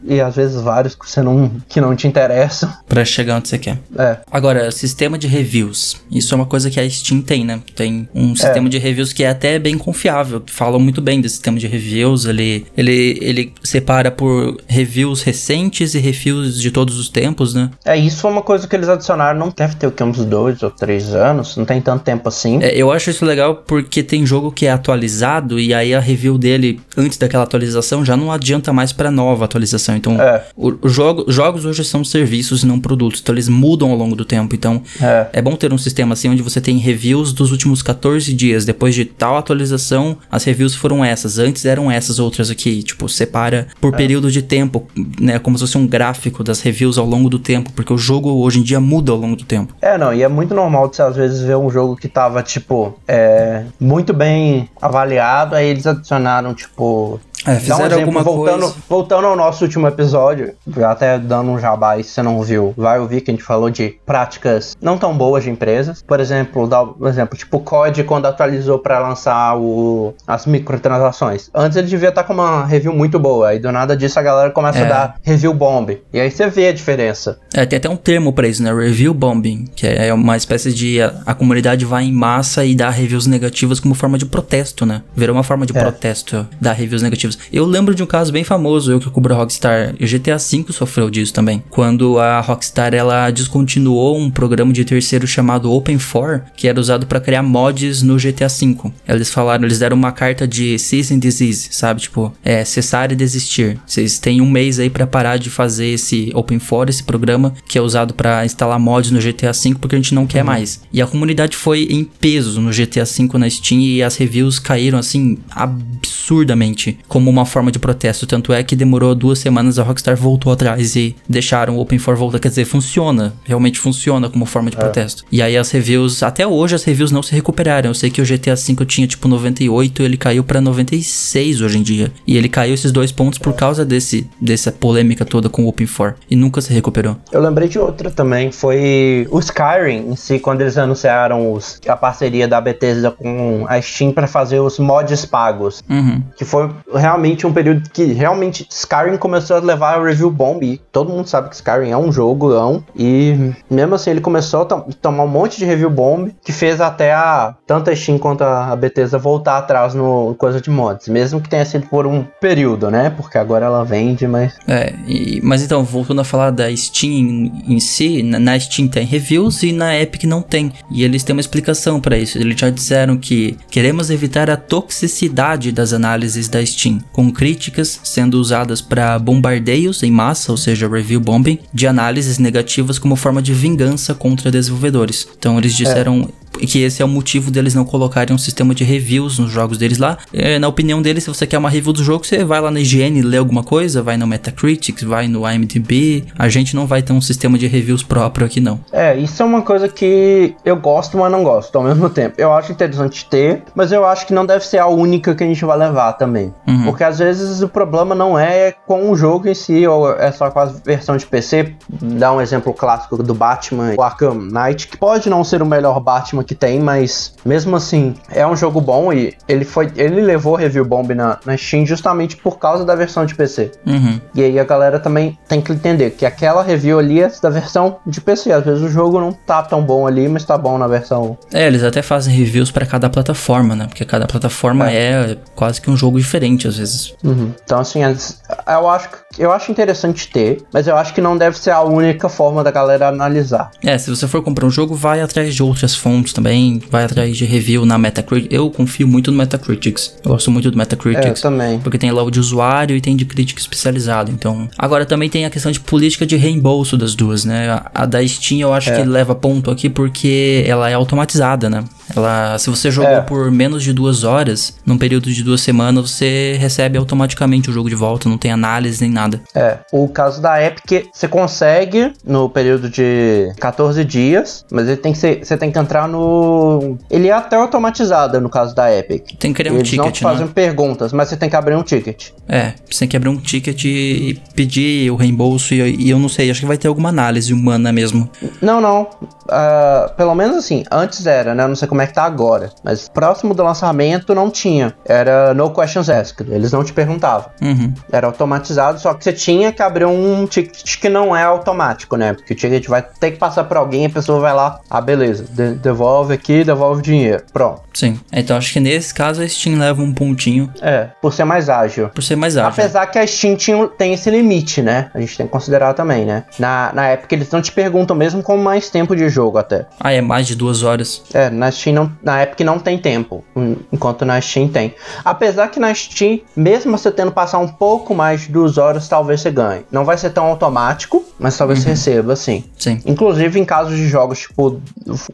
e às vezes vários que você não, que não te interessam. Pra chegar onde você quer. É. Agora, sistema de reviews. Isso é uma coisa que a Steam tem, né? Tem um sistema de reviews que é até bem confiável. Falam muito bem desse sistema de reviews. Ele, ele, ele separa por reviews recentes e reviews de todos os tempos, né? É, isso foi uma coisa que eles adicionaram, não deve ter o que, uns dois ou três anos, não tem tanto tempo assim. É, eu acho isso legal porque tem jogo que é atualizado e aí a review dele antes daquela atualização já não adianta mais pra nova atualização. Então, É. o, o jogo, jogos hoje são serviços e não produtos, então eles mudam ao longo do tempo. Então, É. é bom ter um sistema assim onde você tem reviews dos últimos 14 dias. Depois de tal atualização, as reviews foram essas. Antes eram essas outras aqui. Tipo, separa por período de tempo, né? Como se fosse um gráfico das reviews ao longo do tempo, porque o jogo hoje em dia muda ao longo do tempo. É, não, e é muito normal de você às vezes ver um jogo que tava, tipo, é, muito bem avaliado, aí eles adicionaram, tipo, É, Dá um fizeram exemplo, alguma voltando, coisa. voltando ao nosso último episódio, até dando um jabá aí, se você não viu, vai ouvir que a gente falou de práticas não tão boas de empresas. Por exemplo, dá um exemplo, tipo o COD quando atualizou para lançar o, as microtransações. Antes ele devia estar com uma review muito boa, aí do nada disso a galera começa É. a dar review bomb. E aí você vê a diferença. É, tem até um termo pra isso, né? Review bombing, que é uma espécie de a, a comunidade vai em massa e dá reviews negativas como forma de protesto, né? Virou uma forma de É. protesto dar reviews negativas. Eu lembro de um caso bem famoso, eu que cubro a Rockstar, e o GTA V sofreu disso também. Quando a Rockstar ela descontinuou um programa de terceiro chamado Open4, que era usado pra criar mods no GTA V. Eles falaram, eles deram uma carta de cease and desist, sabe? Tipo, é, cessar e desistir. Vocês têm um mês aí pra parar de fazer esse Open4, esse programa que é usado pra instalar mods no GTA V, porque a gente não quer mais. E a comunidade foi em peso no GTA V na Steam e as reviews caíram assim absurdamente como uma forma de protesto. Tanto é que demorou duas semanas a Rockstar voltou atrás e deixaram o Open4 voltar. Quer dizer, funciona, realmente funciona como forma de protesto. E aí as reviews, até hoje as reviews não se recuperaram. Eu sei que o GTA V tinha tipo 98, ele caiu pra 96 hoje em dia. E ele caiu esses dois pontos por causa desse dessa polêmica toda com o Open4 e nunca se recuperou. Eu lembrei de outra também, foi o Skyrim em si, quando eles anunciaram os- a parceria da Bethesda com a Steam para fazer os mods pagos. Uhum. Que foi realmente um período que realmente Skyrim começou a levar a review bomb. E todo mundo sabe que Skyrim é um jogão. E mesmo assim ele começou a to- tomar um monte de review bomb. Que fez até a tanto a Steam quanto a Bethesda voltar atrás no coisa de mods. Mesmo que tenha sido por um período, né? Porque agora ela vende, mas. É, e- mas então, voltando a falar da Steam em, si, na, na Steam tem reviews e na Epic não tem. E eles têm uma explicação pra isso. Eles já disseram que queremos evitar a toxicidade das análises da Steam, com críticas sendo usadas para bombardeios em massa, ou seja, review bombing, de análises negativas como forma de vingança contra desenvolvedores. Então eles disseram que esse é o motivo deles não colocarem um sistema de reviews nos jogos deles lá. É, na opinião deles, se você quer uma review do jogo, você vai lá na IGN, lê alguma coisa, vai no Metacritic, vai no IMDb. A gente não vai ter um sistema de reviews próprio aqui não. É, isso é uma coisa que eu gosto, mas não gosto ao mesmo tempo. Eu acho interessante ter, mas eu acho que não deve ser a única que a gente vai levar também. Uhum. Porque às vezes o problema não é com o jogo em si, ou é só com a versão de PC. Dá um exemplo clássico do Batman, o Arkham Knight, que pode não ser o melhor Batman que tem, mas mesmo assim é um jogo bom e ele foi, ele levou review bomb na, na Steam justamente por causa da versão de PC. Uhum. E aí a galera também tem que entender que aquela review ali é da versão de PC. Às vezes o jogo não tá tão bom ali, mas tá bom na versão. É, eles até fazem reviews pra cada plataforma, né? Porque cada plataforma é. quase que um jogo diferente às vezes. Uhum. Então, assim, as- eu acho, que- eu acho interessante ter, mas eu acho que não deve ser a única forma da galera analisar. É, se você for comprar um jogo, vai atrás de outras fontes também, vai atrás de review na Metacritic. Eu confio muito no Metacritics. Eu gosto muito do É, eu Metacritics. também. Porque tem lá o de usuário e tem de crítica especializado. Então, agora também tem a questão de política de reembolso das duas, né? A, a da Steam eu acho É. que leva ponto aqui porque ela é automatizada, né? Ela, se você jogou É. por menos de duas horas, num período de duas semanas, você recebe automaticamente o jogo de volta, não tem análise nem nada. É, o caso da Epic, você consegue no período de 14 dias, mas ele tem que ser, você tem que entrar no. Ele é até automatizado no caso da Epic. Tem que criar um Eles não te ticket, né? fazem perguntas, mas você tem que abrir um ticket. É, você tem que abrir um ticket e pedir o reembolso e, e eu não sei, acho que vai ter alguma análise humana mesmo. Não, não. Ah, pelo menos assim, antes era, né? Eu não sei como é que tá agora. Mas próximo do lançamento não tinha. Era no questions asked. Eles não te perguntavam. Uhum. Era automatizado, só que você tinha que abrir um ticket que não é automático, né? Porque o ticket vai ter que passar pra alguém, a pessoa vai lá, ah, beleza, de- devolve aqui, devolve o dinheiro. Pronto. Sim. Então acho que nesse caso a Steam leva um pontinho É, por ser mais ágil. por ser mais ágil. Apesar que a Steam tinha- tem esse limite, né? A gente tem que considerar também, né? Na, na época eles não te perguntam mesmo com mais tempo de jogo até. Ah, é mais de duas horas. É, na Steam não, na Epic não tem tempo, en- enquanto na Steam tem. Apesar que na Steam, mesmo você tendo passar um pouco mais de duas horas, talvez você ganhe. Não vai ser tão automático, mas talvez você receba, sim. Sim. Inclusive em casos de jogos, tipo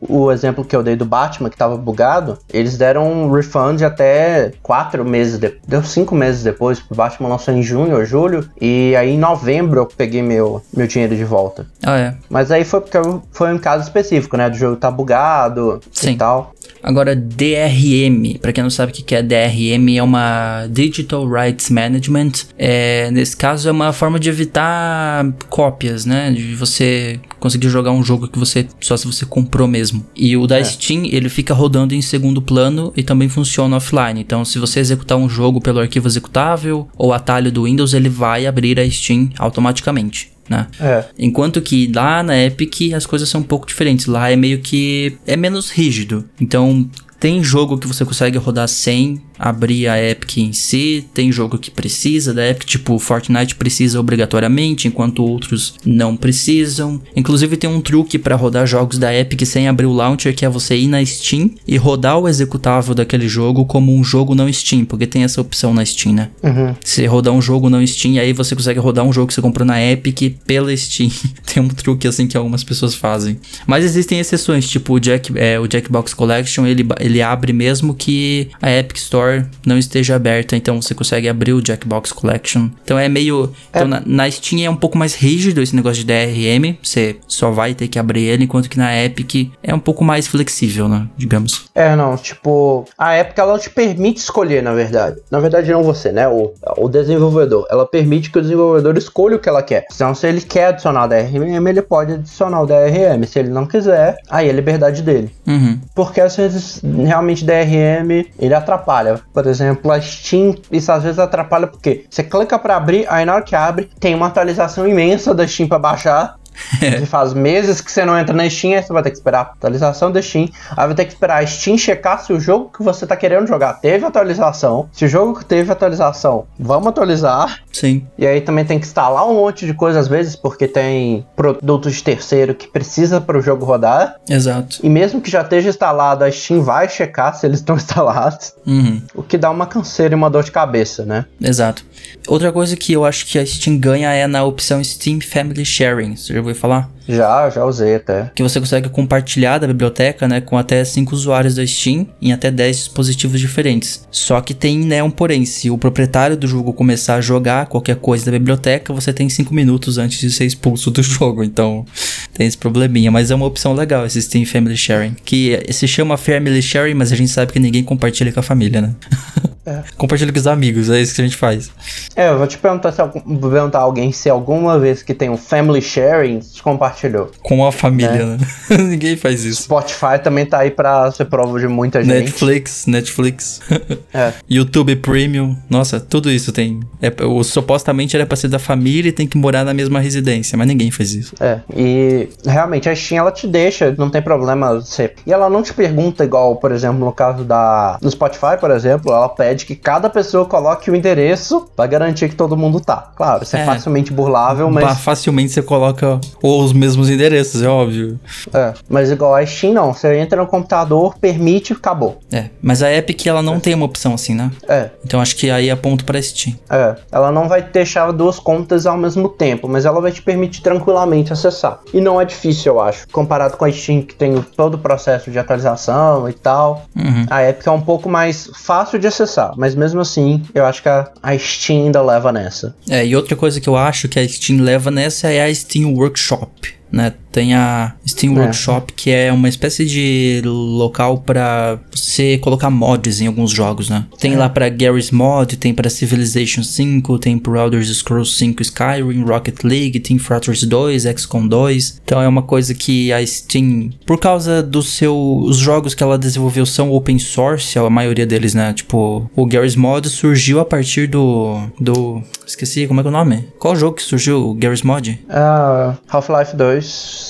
o exemplo que eu dei do Batman, que tava bugado, eles deram um refund até quatro meses, de, deu cinco meses depois, o Batman lançou em junho ou julho, e aí em novembro eu peguei meu, meu dinheiro de volta. Ah, é. Mas aí foi porque foi um caso específico, né? Do jogo tá bugado Sim. e tal. Agora, DRM, pra quem não sabe o que é DRM, é uma Digital Rights Management. É, nesse caso, é uma forma de evitar cópias, né? De você conseguir jogar um jogo que você só se você comprou mesmo. E o da É. Steam, ele fica rodando em segundo plano e também funciona offline. Então, se você executar um jogo pelo arquivo executável ou atalho do Windows, ele vai abrir a Steam automaticamente. Né? É. Enquanto que lá na Epic as coisas são um pouco diferentes. Lá é meio que. é menos rígido. Então. Tem jogo que você consegue rodar sem abrir a Epic em si, tem jogo que precisa da Epic, tipo Fortnite precisa obrigatoriamente, enquanto outros não precisam. Inclusive tem um truque para rodar jogos da Epic sem abrir o launcher, que é você ir na Steam e rodar o executável daquele jogo como um jogo não Steam, porque tem essa opção na Steam, né? Uhum. Você rodar um jogo não Steam, aí você consegue rodar um jogo que você comprou na Epic pela Steam. Tem um truque assim que algumas pessoas fazem. Mas existem exceções, tipo o, Jack, é, o Jackbox Collection, ele, ele abre mesmo que a Epic Store não esteja aberta, então você consegue abrir o Jackbox Collection. Então é meio... Então na, na Steam é um pouco mais rígido esse negócio de DRM, você só vai ter que abrir ele, enquanto que na Epic é um pouco mais flexível, né? Digamos. É, não, tipo, a Epic ela te permite escolher, na verdade. Na verdade, não você, né? O, o desenvolvedor. Ela permite que o desenvolvedor escolha o que ela quer. Então, se ele quer adicionar o DRM, ele pode adicionar o DRM. Se ele não quiser, aí é liberdade dele. Uhum. Porque às vezes, realmente, DRM, ele atrapalha. Por exemplo, a Steam, isso às vezes atrapalha porque você clica pra abrir, aí na hora que abre, tem uma atualização imensa da Steam pra baixar. Que faz meses que você não entra na Steam, aí você vai ter que esperar a atualização da Steam. Aí vai ter que esperar a Steam checar se o jogo que você tá querendo jogar teve atualização. Se o jogo que teve atualização, vamos atualizar. Sim. E aí também tem que instalar um monte de coisa às vezes, porque tem produtos de terceiro que precisa para o jogo rodar. Exato. E mesmo que já esteja instalado, a Steam vai checar se eles estão instalados. Uhum. O que dá uma canseira e uma dor de cabeça, né? Exato. Outra coisa que eu acho que a Steam ganha é na opção Steam Family Sharing. Você ouviu falar? Já, já usei até. Que você consegue compartilhar da biblioteca, né, com até 5 usuários da Steam em até 10 dispositivos diferentes. Só que tem, né, um porém, se o proprietário do jogo começar a jogar qualquer coisa da biblioteca, você tem 5 minutos antes de ser expulso do jogo, então tem esse probleminha, mas é uma opção legal esse Steam Family Sharing, que se chama Family Sharing, mas a gente sabe que ninguém compartilha com a família, né? É. compartilha com os amigos, é isso que a gente faz. É, eu vou te perguntar se algum- perguntar a alguém se alguma vez que tem um family sharing se compartilhou. Com a família, né? Ninguém faz isso. Spotify também tá aí pra ser prova de muita gente. Netflix, Netflix. É. YouTube Premium. Nossa, tudo isso tem. É, o, supostamente era pra ser da família e tem que morar na mesma residência, mas ninguém faz isso. É, e realmente a Steam ela te deixa, não tem problema você. E ela não te pergunta igual, por exemplo, no caso da no Spotify, por exemplo, ela pede que cada pessoa coloque o endereço pra garantir que todo mundo tá. Claro, isso é, É. facilmente burlável, mas Facilmente você coloca os mesmos endereços, é óbvio. é, mas igual a Steam não, você entra no computador, permite, acabou. É, mas a Epic ela não tem uma opção assim, né? É, Então acho que aí é ponto pra Steam. É, ela não vai deixar duas contas ao mesmo tempo, mas ela vai te permitir tranquilamente acessar. E não é difícil, eu acho. Comparado com a Steam, que tem todo o processo de atualização e tal. Uhum. A Epic é um pouco mais fácil de acessar, mas mesmo assim, eu acho que a, Steam ainda leva nessa. É, e outra coisa que eu acho que a Steam leva nessa é a Steam Workshop. Né? Tem a Steam É. Workshop, que é uma espécie de local pra você colocar mods em alguns jogos, né? Tem É. lá pra Garry's Mod, tem pra Civilization 5, tem pro Elder Scrolls 5 Skyrim, Rocket League, Team Fortress 2, XCOM 2. Então é uma coisa que a Steam, por causa dos seus os jogos que ela desenvolveu são open source, a maioria deles, né? Tipo, o Garry's Mod surgiu a partir do do esqueci como é que é o nome? Qual jogo que surgiu o Garry's Mod? Ah, Half-Life 2.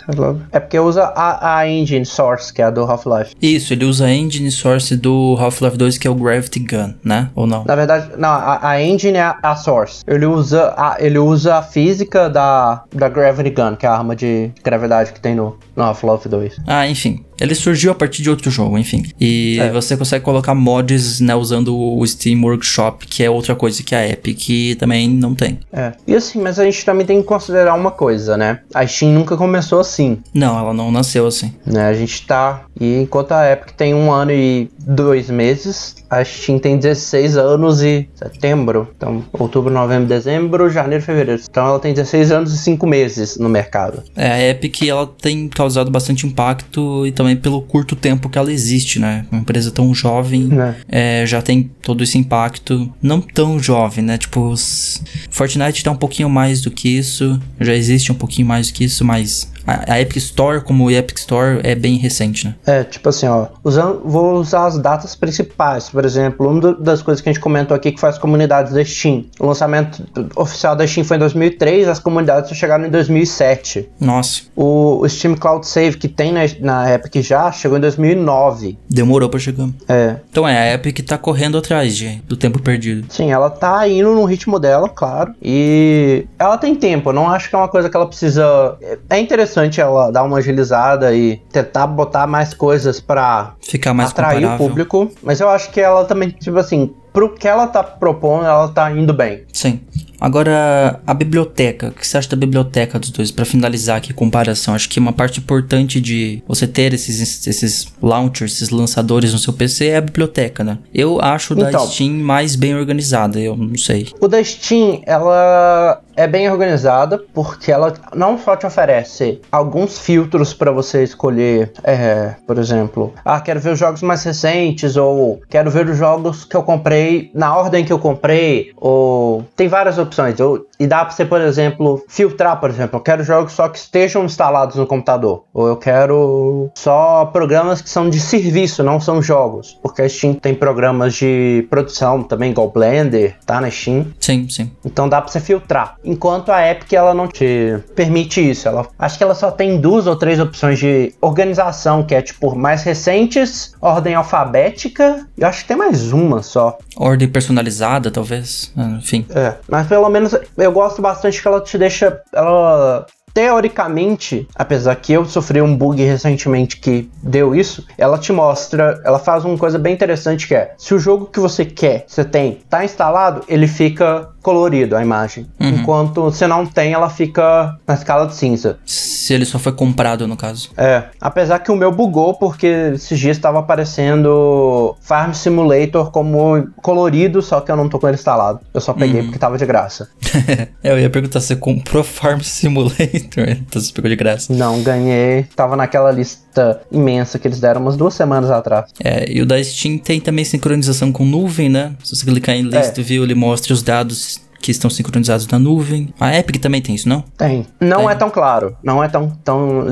É porque usa a, a engine source, que é a do Half-Life. Isso, ele usa a engine source do Half-Life 2 que é o Gravity Gun, né? Ou não? Na verdade, não, a, a engine é a, a source. Ele usa a, ele usa a física da, da Gravity Gun, que é a arma de gravidade que tem no, no Half-Life 2. Ah, enfim. Ele surgiu a partir de outro jogo, enfim. E É. você consegue colocar mods, né, usando o Steam Workshop, que é outra coisa que a Epic também não tem. É. E assim, mas a gente também tem que considerar uma coisa, né? A Steam nunca começou assim, Não, ela não nasceu assim. né? A gente tá. E enquanto a Epic tem um ano e dois meses. A Steam tem 16 anos e setembro. Então, outubro, novembro, dezembro, janeiro, fevereiro. Então ela tem 16 anos e 5 meses no mercado. É, a Epic ela tem causado bastante impacto e também pelo curto tempo que ela existe, né? Uma empresa tão jovem Né. é, já tem todo esse impacto. Não tão jovem, né? Tipo, os- Fortnite tá um pouquinho mais do que isso, já existe um pouquinho mais do que isso, mas a, a Epic Store, como o Epic Store, é bem recente, né? É, tipo assim, ó, usando, vou usar as datas principais. Por exemplo, uma das coisas que a gente comentou aqui que faz comunidades da Steam. O lançamento oficial da Steam foi em 2003, as comunidades só chegaram em 2007. Nossa, O, o Steam Cloud Save que tem na, na Epic já chegou em 2009. demorou pra chegar. É, Então é, a Epic tá correndo atrás de, do tempo perdido. sim, ela tá indo no ritmo dela, claro. E ela tem tempo, eu não acho que é uma coisa que ela precisa. é- É interessante ela dar uma agilizada e tentar botar mais coisas pra Ficar mais atrair o. público. Mas eu acho que ela também, tipo assim, pro que ela tá propondo, ela tá indo bem. Sim. Agora, a biblioteca. O que você acha da biblioteca dos dois? Pra finalizar aqui a comparação, acho que uma parte importante de você ter esses, esses launchers, esses lançadores no seu PC é a biblioteca, né? Eu acho da Então. Steam mais bem organizada, eu não sei. O da Steam, ela é bem organizada porque ela não só te oferece alguns filtros para você escolher, é, por exemplo, ah, quero ver os jogos mais recentes ou quero ver os jogos que eu comprei na ordem que eu comprei ou tem várias opções. Ou, e dá para você, por exemplo, filtrar, por exemplo, eu quero jogos só que estejam instalados no computador ou eu quero só programas que são de serviço, não são jogos, porque a Steam tem programas de produção também, igual Blender, tá na Steam. Sim, sim. Então dá pra você filtrar. Enquanto a Epic ela não te permite isso. Ela, acho que ela só tem duas ou três opções de organização, que é tipo mais recentes, ordem alfabética, e eu acho que tem mais uma só. Ordem personalizada, talvez. Ah, Enfim. É, mas pelo menos eu gosto bastante que ela te deixa. Ela. Teoricamente, apesar que eu sofri um bug recentemente que deu isso, ela te mostra, ela faz uma coisa bem interessante que é, se o jogo que você quer, você tem, tá instalado, ele fica colorido a imagem. Enquanto você não tem, ela fica na escala de cinza. Se ele só foi comprado, no caso. É, apesar que o meu bugou porque esses dias estava aparecendo Farm Simulator como colorido, só que eu não tô com ele instalado. Eu só peguei porque tava de graça. é, eu ia perguntar, você comprou Farm Simulator? então você pegou de graça. Não, ganhei. Tava naquela lista imensa que eles deram umas duas semanas atrás. É, e o da Steam tem também sincronização com nuvem, né? Se você clicar em List É. View, ele mostra os dados que estão sincronizados na nuvem. A Epic também tem isso, não? Tem. Não Tem. é tão claro. Não é tão, tão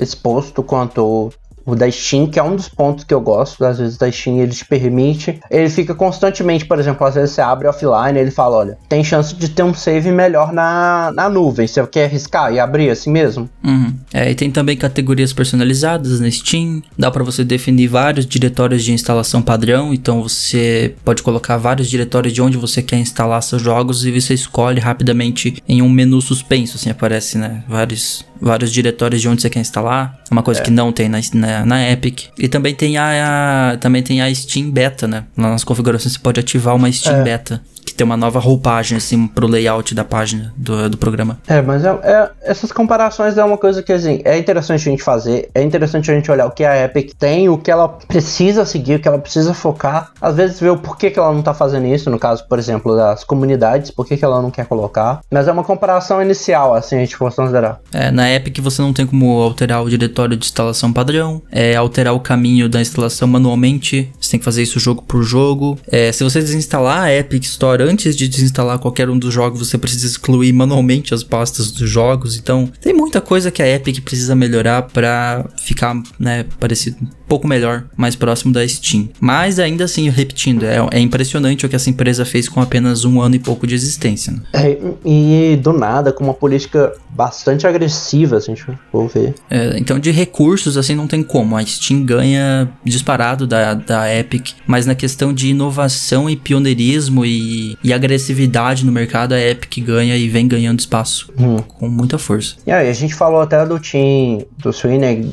exposto quanto o- da Steam, que é um dos pontos que eu gosto. Às vezes da Steam ele te permite. Ele fica constantemente, por exemplo, às vezes você abre offline ele fala: olha, tem chance de ter um save melhor na, na nuvem. Você quer arriscar e abrir assim mesmo? Uhum. É, e tem também categorias personalizadas na Steam. Dá pra você definir vários diretórios de instalação padrão. Então você pode colocar vários diretórios de onde você quer instalar seus jogos e você escolhe rapidamente em um menu suspenso, assim aparece, né? Vários, vários diretórios de onde você quer instalar. É uma coisa que não tem na, na, na Epic. E também tem a, a- também tem a Steam Beta, né? Lá nas configurações você pode ativar uma Steam Beta. Que tem uma nova roupagem, assim, pro layout da página do, do programa. É, mas é, é- essas comparações é uma coisa que assim, é interessante a gente fazer, é interessante a gente olhar o que a Epic tem, o que ela precisa seguir, o que ela precisa focar. Às vezes ver o porquê que ela não tá fazendo isso, no caso, por exemplo, das comunidades, por que que ela não quer colocar. Mas é uma comparação inicial, assim, a gente for considerar. É, na Epic você não tem como alterar o diretório de instalação padrão, é, alterar o caminho da instalação manualmente, você tem que fazer isso jogo por jogo. É, se você desinstalar a Epic Store antes de desinstalar qualquer um dos jogos, você precisa excluir manualmente as pastas dos jogos. Então, tem muita coisa que a Epic precisa melhorar pra ficar, né, parecido pouco melhor, mais próximo da Steam. Mas ainda assim, repetindo, é, é impressionante o que essa empresa fez com apenas um ano e pouco de existência. né? É, e do nada, com uma política bastante agressiva, se a gente for ver. É, então, de recursos, assim, não tem como. A Steam ganha disparado da, da Epic, mas na questão de inovação e pioneirismo e, e agressividade no mercado, a Epic ganha e vem ganhando espaço Hum. com muita força. E aí, a gente falou até do team do Sweeney,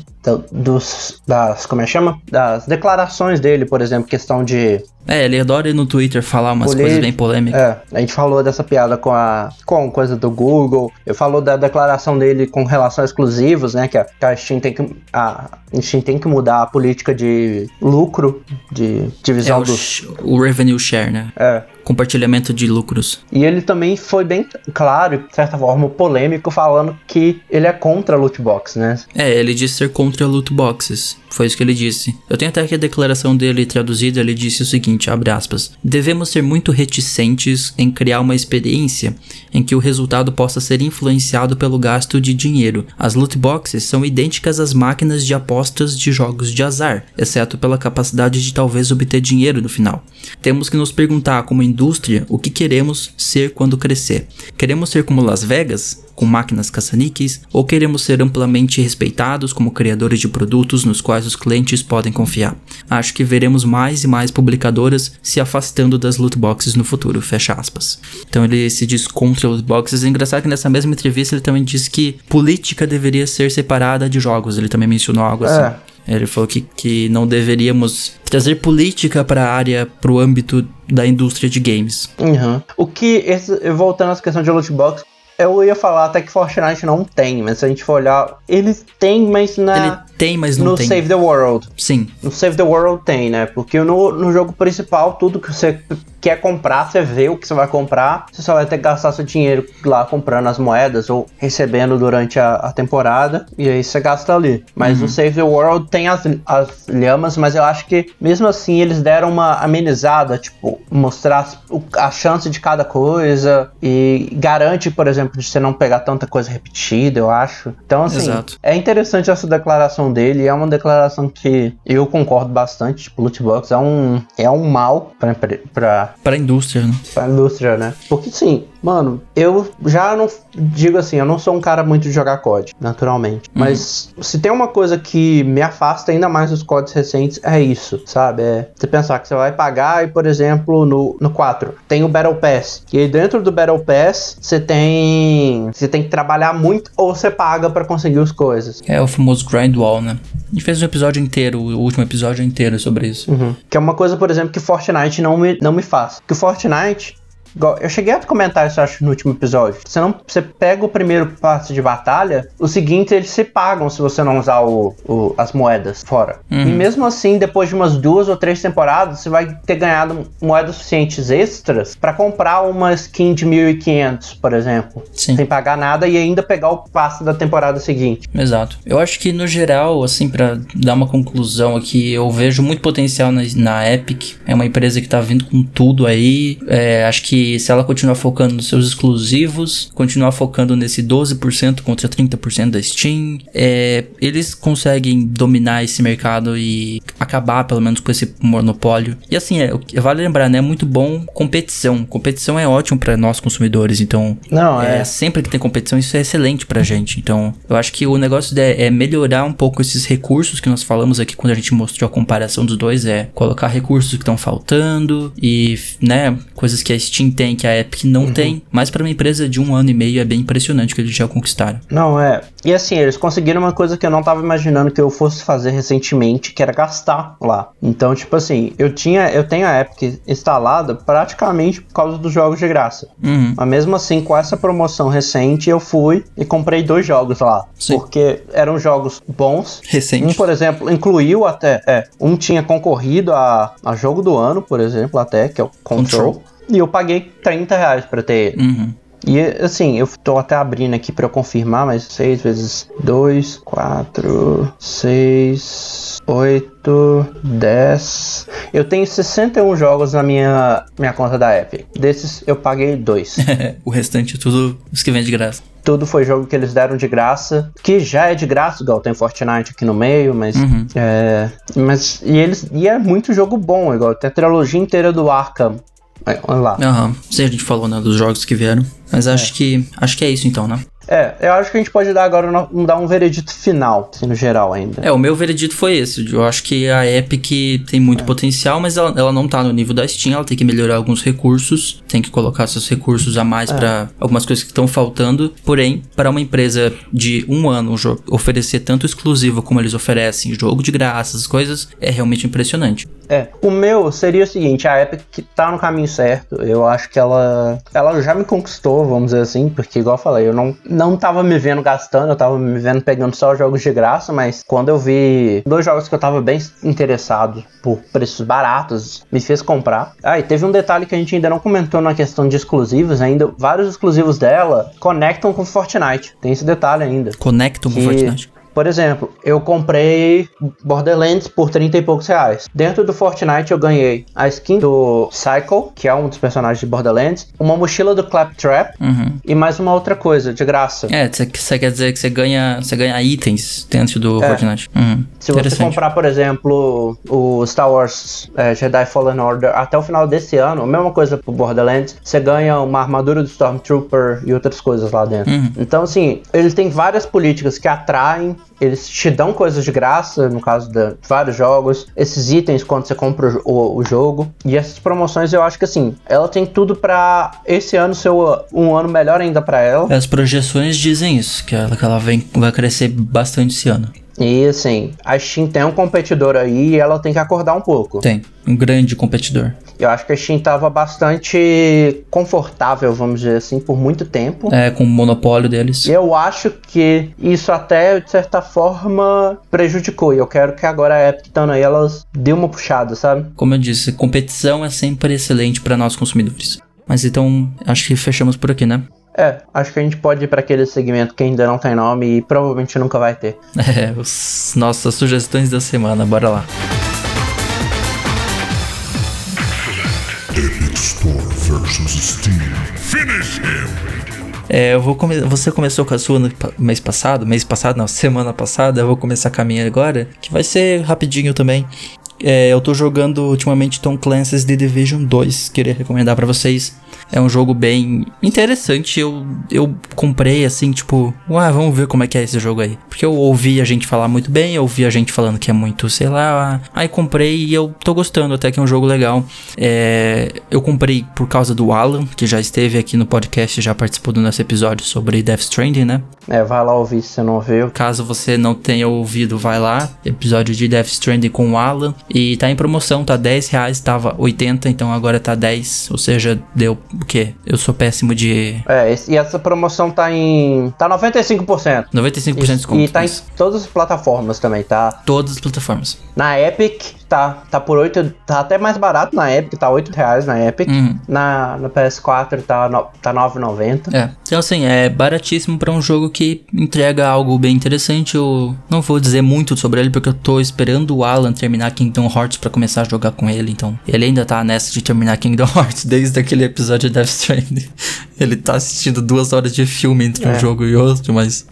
dos, das, como é que chama? Das declarações dele, por exemplo, questão de É, ele adora ir no Twitter falar umas coisas bem polêmicas. É, a gente falou dessa piada com a com coisa do Google. Eu falou da declaração dele com relação a exclusivos, né? Que a, que a Steam tem que a Steam tem que mudar a política de lucro, de É, divisão o, dos. sh- o revenue share, né? É. Compartilhamento de lucros. E ele também foi bem claro, de certa forma, polêmico, falando que ele é contra loot box, né? É, ele disse ser contra loot boxes. Foi isso que ele disse. Eu tenho até aqui a declaração dele traduzida, ele disse o seguinte, abre aspas. Devemos ser muito reticentes em criar uma experiência em que o resultado possa ser influenciado pelo gasto de dinheiro. As loot boxes são idênticas às máquinas de apostas de jogos de azar, exceto pela capacidade de talvez obter dinheiro no final. Temos que nos perguntar como indústria o que queremos ser quando crescer. Queremos ser como Las Vegas? Com máquinas caça-níqueis, ou queremos ser amplamente respeitados como criadores de produtos nos quais os clientes podem confiar. Acho que veremos mais e mais publicadoras se afastando das loot boxes no futuro, fecha aspas. Então ele se diz contra loot boxes. É engraçado que nessa mesma entrevista ele também disse que política deveria ser separada de jogos. Ele também mencionou algo assim. É. Ele falou que, que não deveríamos trazer política para a área, para o âmbito da indústria de games. Uhum. O que, esse, voltando à questão de loot box, eu ia falar até que Fortnite não tem, mas se a gente for olhar, eles têm, mas na, Ele tem, mas não no tem. Save the World. Sim, No Save the World tem, né? Porque no, no jogo principal, tudo que você quer comprar, você vê o que você vai comprar, você só vai ter que gastar seu dinheiro lá comprando as moedas ou recebendo durante a, a temporada, e aí você gasta ali. Mas no Save the World tem as, as lhamas, mas eu acho que mesmo assim eles deram uma amenizada, tipo, mostrar as- o- a chance de cada coisa e garante, por exemplo, de você não pegar tanta coisa repetida, eu acho. Então, assim, Exato. é interessante essa declaração dele, é uma declaração que eu concordo bastante, tipo, loot box é um, é um mal pra, para a indústria, né? pra indústria, né? Porque, sim, mano, eu já não digo assim, eu não sou um cara muito de jogar COD, naturalmente, mas se tem uma coisa que me afasta ainda mais dos CODs recentes, é isso, sabe? É você pensar que você vai pagar e, por exemplo, no, no 4, tem o Battle Pass, e aí dentro do Battle Pass, você tem você tem que trabalhar muito ou você paga pra conseguir as coisas. É o famoso grind wall, né? A gente fez um episódio inteiro, o último episódio inteiro sobre isso. Uhum. Que é uma coisa, por exemplo, que Fortnite não me, não me faz. Que o Fortnite. Eu cheguei a comentar isso, acho, no último episódio. Você não, você pega o primeiro passe de batalha, os seguintes eles se pagam se você não usar o, o- as moedas fora. Uhum. E mesmo assim, depois de umas duas ou três temporadas, você vai ter ganhado moedas suficientes extras pra comprar uma skin de 1.500, por exemplo, Sim. sem pagar nada e ainda pegar o passe da temporada seguinte. Exato. Eu acho que no geral, assim, pra dar uma conclusão aqui, eu vejo muito potencial na, na Epic. É uma empresa que tá vindo com tudo aí. É, acho que se ela continuar focando nos seus exclusivos, continuar focando nesse 12% contra 30% da Steam, é, eles conseguem dominar esse mercado e acabar pelo menos com esse monopólio. E assim, é, vale lembrar, né? É muito bom competição. Competição é ótimo pra nós consumidores, então Não, é, é. sempre que tem competição, isso é excelente pra gente. Então, eu acho que o negócio é, é melhorar um pouco esses recursos que nós falamos aqui quando a gente mostrou a comparação dos dois. É colocar recursos que estão faltando e, né, coisas que a Steam tem que a Epic não Uhum. tem. Mas pra uma empresa de um ano e meio é bem impressionante o que eles já conquistaram. Não, é. E assim, eles conseguiram uma coisa que eu não tava imaginando que eu fosse fazer recentemente, que era gastar lá. Então, tipo assim, eu tinha, eu tenho a Epic instalada praticamente por causa dos jogos de graça. Uhum. Mas mesmo assim, com essa promoção recente, eu fui e comprei dois jogos lá. Sim. Porque eram jogos bons. Recente. Um, por exemplo, incluiu até. É, um tinha concorrido a, a jogo do ano, por exemplo, até, que é o Control. Control. E eu paguei 30 reais pra ter ele. Uhum. E assim, eu tô até abrindo aqui pra eu confirmar, mas 6 vezes 2, 4, 6, 8, 10. Eu tenho 61 jogos na minha, minha conta da Epic. Desses eu paguei 2. o restante é tudo os que vem de graça. Tudo foi jogo que eles deram de graça, que já é de graça, igual tem Fortnite aqui no meio, mas Uhum. é, mas e eles e é muito jogo bom, igual tem a trilogia inteira do Arkham. Olha lá. Aham. Sim, a gente falou, né, dos jogos que vieram. Mas acho que acho que é isso então, né? É, eu acho que a gente pode dar agora no- dar um veredito final, assim, no geral ainda. É, o meu veredito foi esse. Eu acho que a Epic tem muito potencial, mas ela, ela não tá no nível da Steam, ela tem que melhorar alguns recursos, tem que colocar seus recursos a mais pra algumas coisas que estão faltando. Porém, para uma empresa de um ano oferecer tanto exclusivo como eles oferecem, jogo de graça, essas coisas, é realmente impressionante. É, o meu seria o seguinte, a Epic tá no caminho certo. Eu acho que ela ela já me conquistou, vamos dizer assim, porque igual eu falei, eu não não tava me vendo gastando, eu tava me vendo pegando só jogos de graça, mas quando eu vi dois jogos que eu tava bem interessado por preços baratos, me fez comprar. Ah, e teve um detalhe que a gente ainda não comentou na questão de exclusivos, ainda vários exclusivos dela conectam com Fortnite. Tem esse detalhe ainda. Conectam com Fortnite. Por exemplo, eu comprei Borderlands por 30 e poucos reais. Dentro do Fortnite eu ganhei a skin do Cycle, que é um dos personagens de Borderlands, uma mochila do Claptrap Uhum. e mais uma outra coisa, de graça. É, você quer dizer que você ganha, você ganha itens dentro do É. Fortnite. Uhum. Se você comprar, por exemplo, o Star Wars é, Jedi Fallen Order até o final desse ano, a mesma coisa pro Borderlands, você ganha uma armadura do Stormtrooper e outras coisas lá dentro. Uhum. Então, assim, ele tem várias políticas que atraem, eles te dão coisas de graça, no caso de vários jogos, esses itens quando você compra o, o- jogo, e essas promoções eu acho que, assim, ela tem tudo pra esse ano ser um ano melhor ainda pra ela. As projeções dizem isso, que ela, que ela vem, vai crescer bastante esse ano. E, assim, a Steam tem um competidor aí e ela tem que acordar um pouco. Tem, um grande competidor. Eu acho que a Steam tava bastante confortável, vamos dizer assim, por muito tempo. É, com o monopólio deles. Eu acho que isso até, de certa forma, prejudicou. E eu quero que agora a Epic estando aí, elas dê uma puxada, sabe? Como eu disse, competição é sempre excelente para nós consumidores. Mas então, acho que fechamos por aqui, né? É, acho que a gente pode ir pra aquele segmento que ainda não tem nome e provavelmente nunca vai ter. É, os, nossas sugestões da semana, bora lá. É, eu vou come você começou com a sua no mês passado, mês passado não, semana passada, eu vou começar com a minha agora, que vai ser rapidinho também. É, eu tô jogando ultimamente Tom Clancy's The Division 2, queria recomendar pra vocês. É um jogo bem interessante. Eu, eu comprei assim, tipo, ué, vamos ver como é que é esse jogo aí. Porque eu ouvi a gente falar muito bem, eu ouvi a gente falando que é muito, sei lá. Aí comprei e eu tô gostando, até que é um jogo legal. É, eu comprei por causa do Alan, que já esteve aqui no podcast, já participou do nosso episódio sobre Death Stranding, né? É, vai lá ouvir se você não viu. Caso você não tenha ouvido, vai lá. Episódio de Death Stranding com o Alan. E tá em promoção, tá 10 reais, tava 80, então agora tá 10. Ou seja, deu o quê? Eu sou péssimo de É, e essa promoção tá em. tá 95%. 95% de desconto. E tá em todas as plataformas também, tá? Todas as plataformas. Na Epic tá, tá por 8. Tá até mais barato na Epic, tá 8 reais na Epic. Uhum. Na, na PS4 tá, no, tá 9,90. É. Então, assim, é baratíssimo pra um jogo que entrega algo bem interessante. Eu não vou dizer muito sobre ele, porque eu tô esperando o Alan terminar Kingdom Hearts pra começar a jogar com ele. Então, ele ainda tá nessa de terminar Kingdom Hearts desde aquele episódio de Death Stranding. Ele tá assistindo duas horas de filme entre um É. jogo e outro, mas.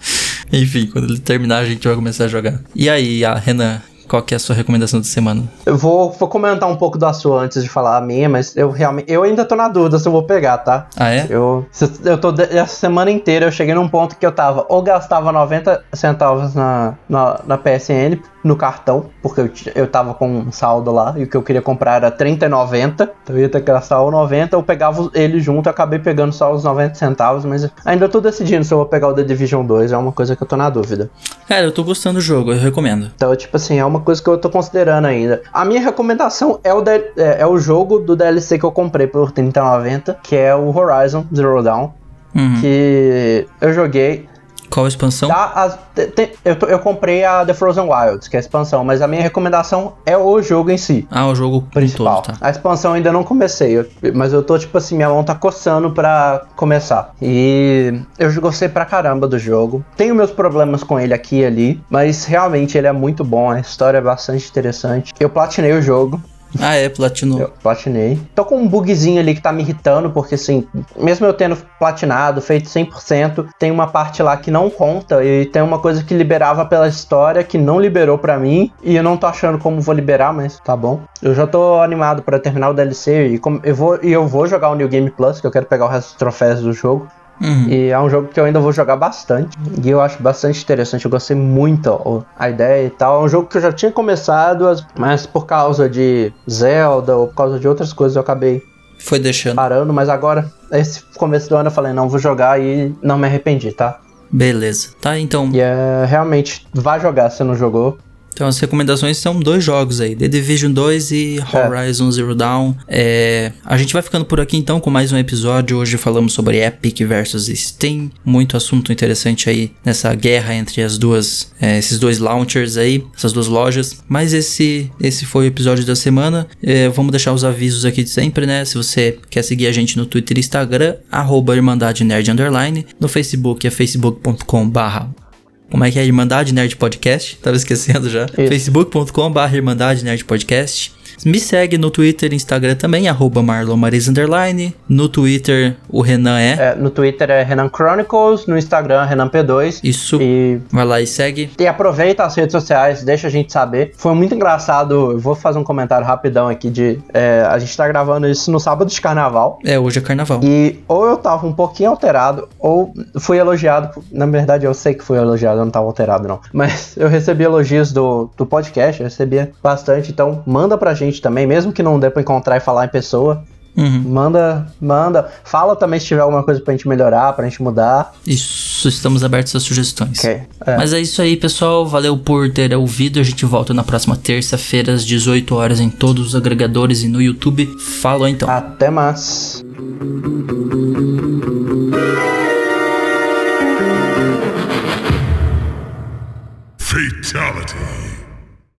Enfim, quando ele terminar, a gente vai começar a jogar. E aí, a Renan, qual que é a sua recomendação da semana? Eu vou, vou comentar um pouco da sua antes de falar a minha, mas eu realmente. Eu ainda tô na dúvida se eu vou pegar, tá? Ah, é? Eu, eu tô de- essa semana inteira eu cheguei num ponto que eu tava ou gastava 90 centavos na, na, na PSN no cartão, porque eu, eu tava com um saldo lá e o que eu queria comprar era 30,90. Então eu ia ter que gastar o 90, eu pegava ele junto, eu acabei pegando só os 90 centavos, mas ainda tô decidindo se eu vou pegar o The Division 2, é uma coisa que eu tô na dúvida. Cara, eu tô gostando do jogo, eu recomendo. Então, tipo assim, é uma coisa que eu tô considerando ainda. A minha recomendação é o, é, é o jogo do DLC que eu comprei por 30,90, que é o Horizon Zero Dawn, Uhum. que eu joguei. Qual a expansão? As- te- te- eu, eu comprei a The Frozen Wilds, que é a expansão, mas a minha recomendação é o jogo em si. Ah, o jogo Principal. todo, tá. A expansão eu ainda não comecei, eu- mas eu tô tipo assim, minha mão tá coçando pra começar. E eu gostei pra caramba do jogo. Tenho meus problemas com ele aqui e ali, mas realmente ele é muito bom, a história é bastante interessante. Eu platinei o jogo, Ah, é, Platino. eu platinei. Tô com um bugzinho ali que tá me irritando, porque assim, mesmo eu tendo platinado, feito 100%, tem uma parte lá que não conta e tem uma coisa que liberava pela história que não liberou pra mim e eu não tô achando como vou liberar, mas tá bom. Eu já tô animado pra terminar o DLC e eu vou e eu vou jogar o New Game Plus, que eu quero pegar o resto dos troféus do jogo. Uhum. E é um jogo que eu ainda vou jogar bastante. E eu acho bastante interessante. Eu gostei muito ó, a ideia e tal. É um jogo que eu já tinha começado, mas por causa de Zelda ou por causa de outras coisas eu acabei Foi deixando. parando. Mas agora, esse começo do ano eu falei, não, vou jogar e não me arrependi, tá? Beleza. Tá, então. E é realmente, vai jogar se não jogou. Então as recomendações são dois jogos aí, The Division 2 e Horizon Zero Dawn. É, a gente vai ficando por aqui então com mais um episódio. Hoje falamos sobre Epic versus Steam. Muito assunto interessante aí nessa guerra entre as duas, é, esses dois launchers aí, essas duas lojas. Mas esse, esse foi o episódio da semana. É, vamos deixar os avisos aqui de sempre, né? Se você quer seguir a gente no Twitter e Instagram, arroba Irmandade Nerd Underline. No Facebook é facebook.com barra como é que é? Irmandade Nerd Podcast. Tava esquecendo já. facebook.com.br Irmandade Nerd Podcast. Me segue no Twitter e Instagram também, arroba. No Twitter, o Renan é. É, no Twitter é Renan Chronicles, no Instagram Renan P2. Isso. E, Vai lá e segue. e aproveita as redes sociais, deixa a gente saber. Foi muito engraçado, eu vou fazer um comentário rapidão aqui de... é, a gente tá gravando isso no sábado de carnaval. É, hoje é carnaval. E ou eu tava um pouquinho alterado, ou fui elogiado. Na verdade, eu sei que fui elogiado, eu não tava alterado, não. Mas eu recebi elogios do, do podcast, eu recebia bastante. Então, manda pra gente também, mesmo que não dê pra encontrar e falar em pessoa. Uhum. Manda, manda. Fala também se tiver alguma coisa pra gente melhorar, pra gente mudar. Isso, estamos abertos a sugestões. Ok. É. Mas é isso aí, pessoal. Valeu por ter ouvido. A gente volta na próxima terça-feira, às 18 horas, em todos os agregadores e no YouTube. Falou então. Até mais. Fatality.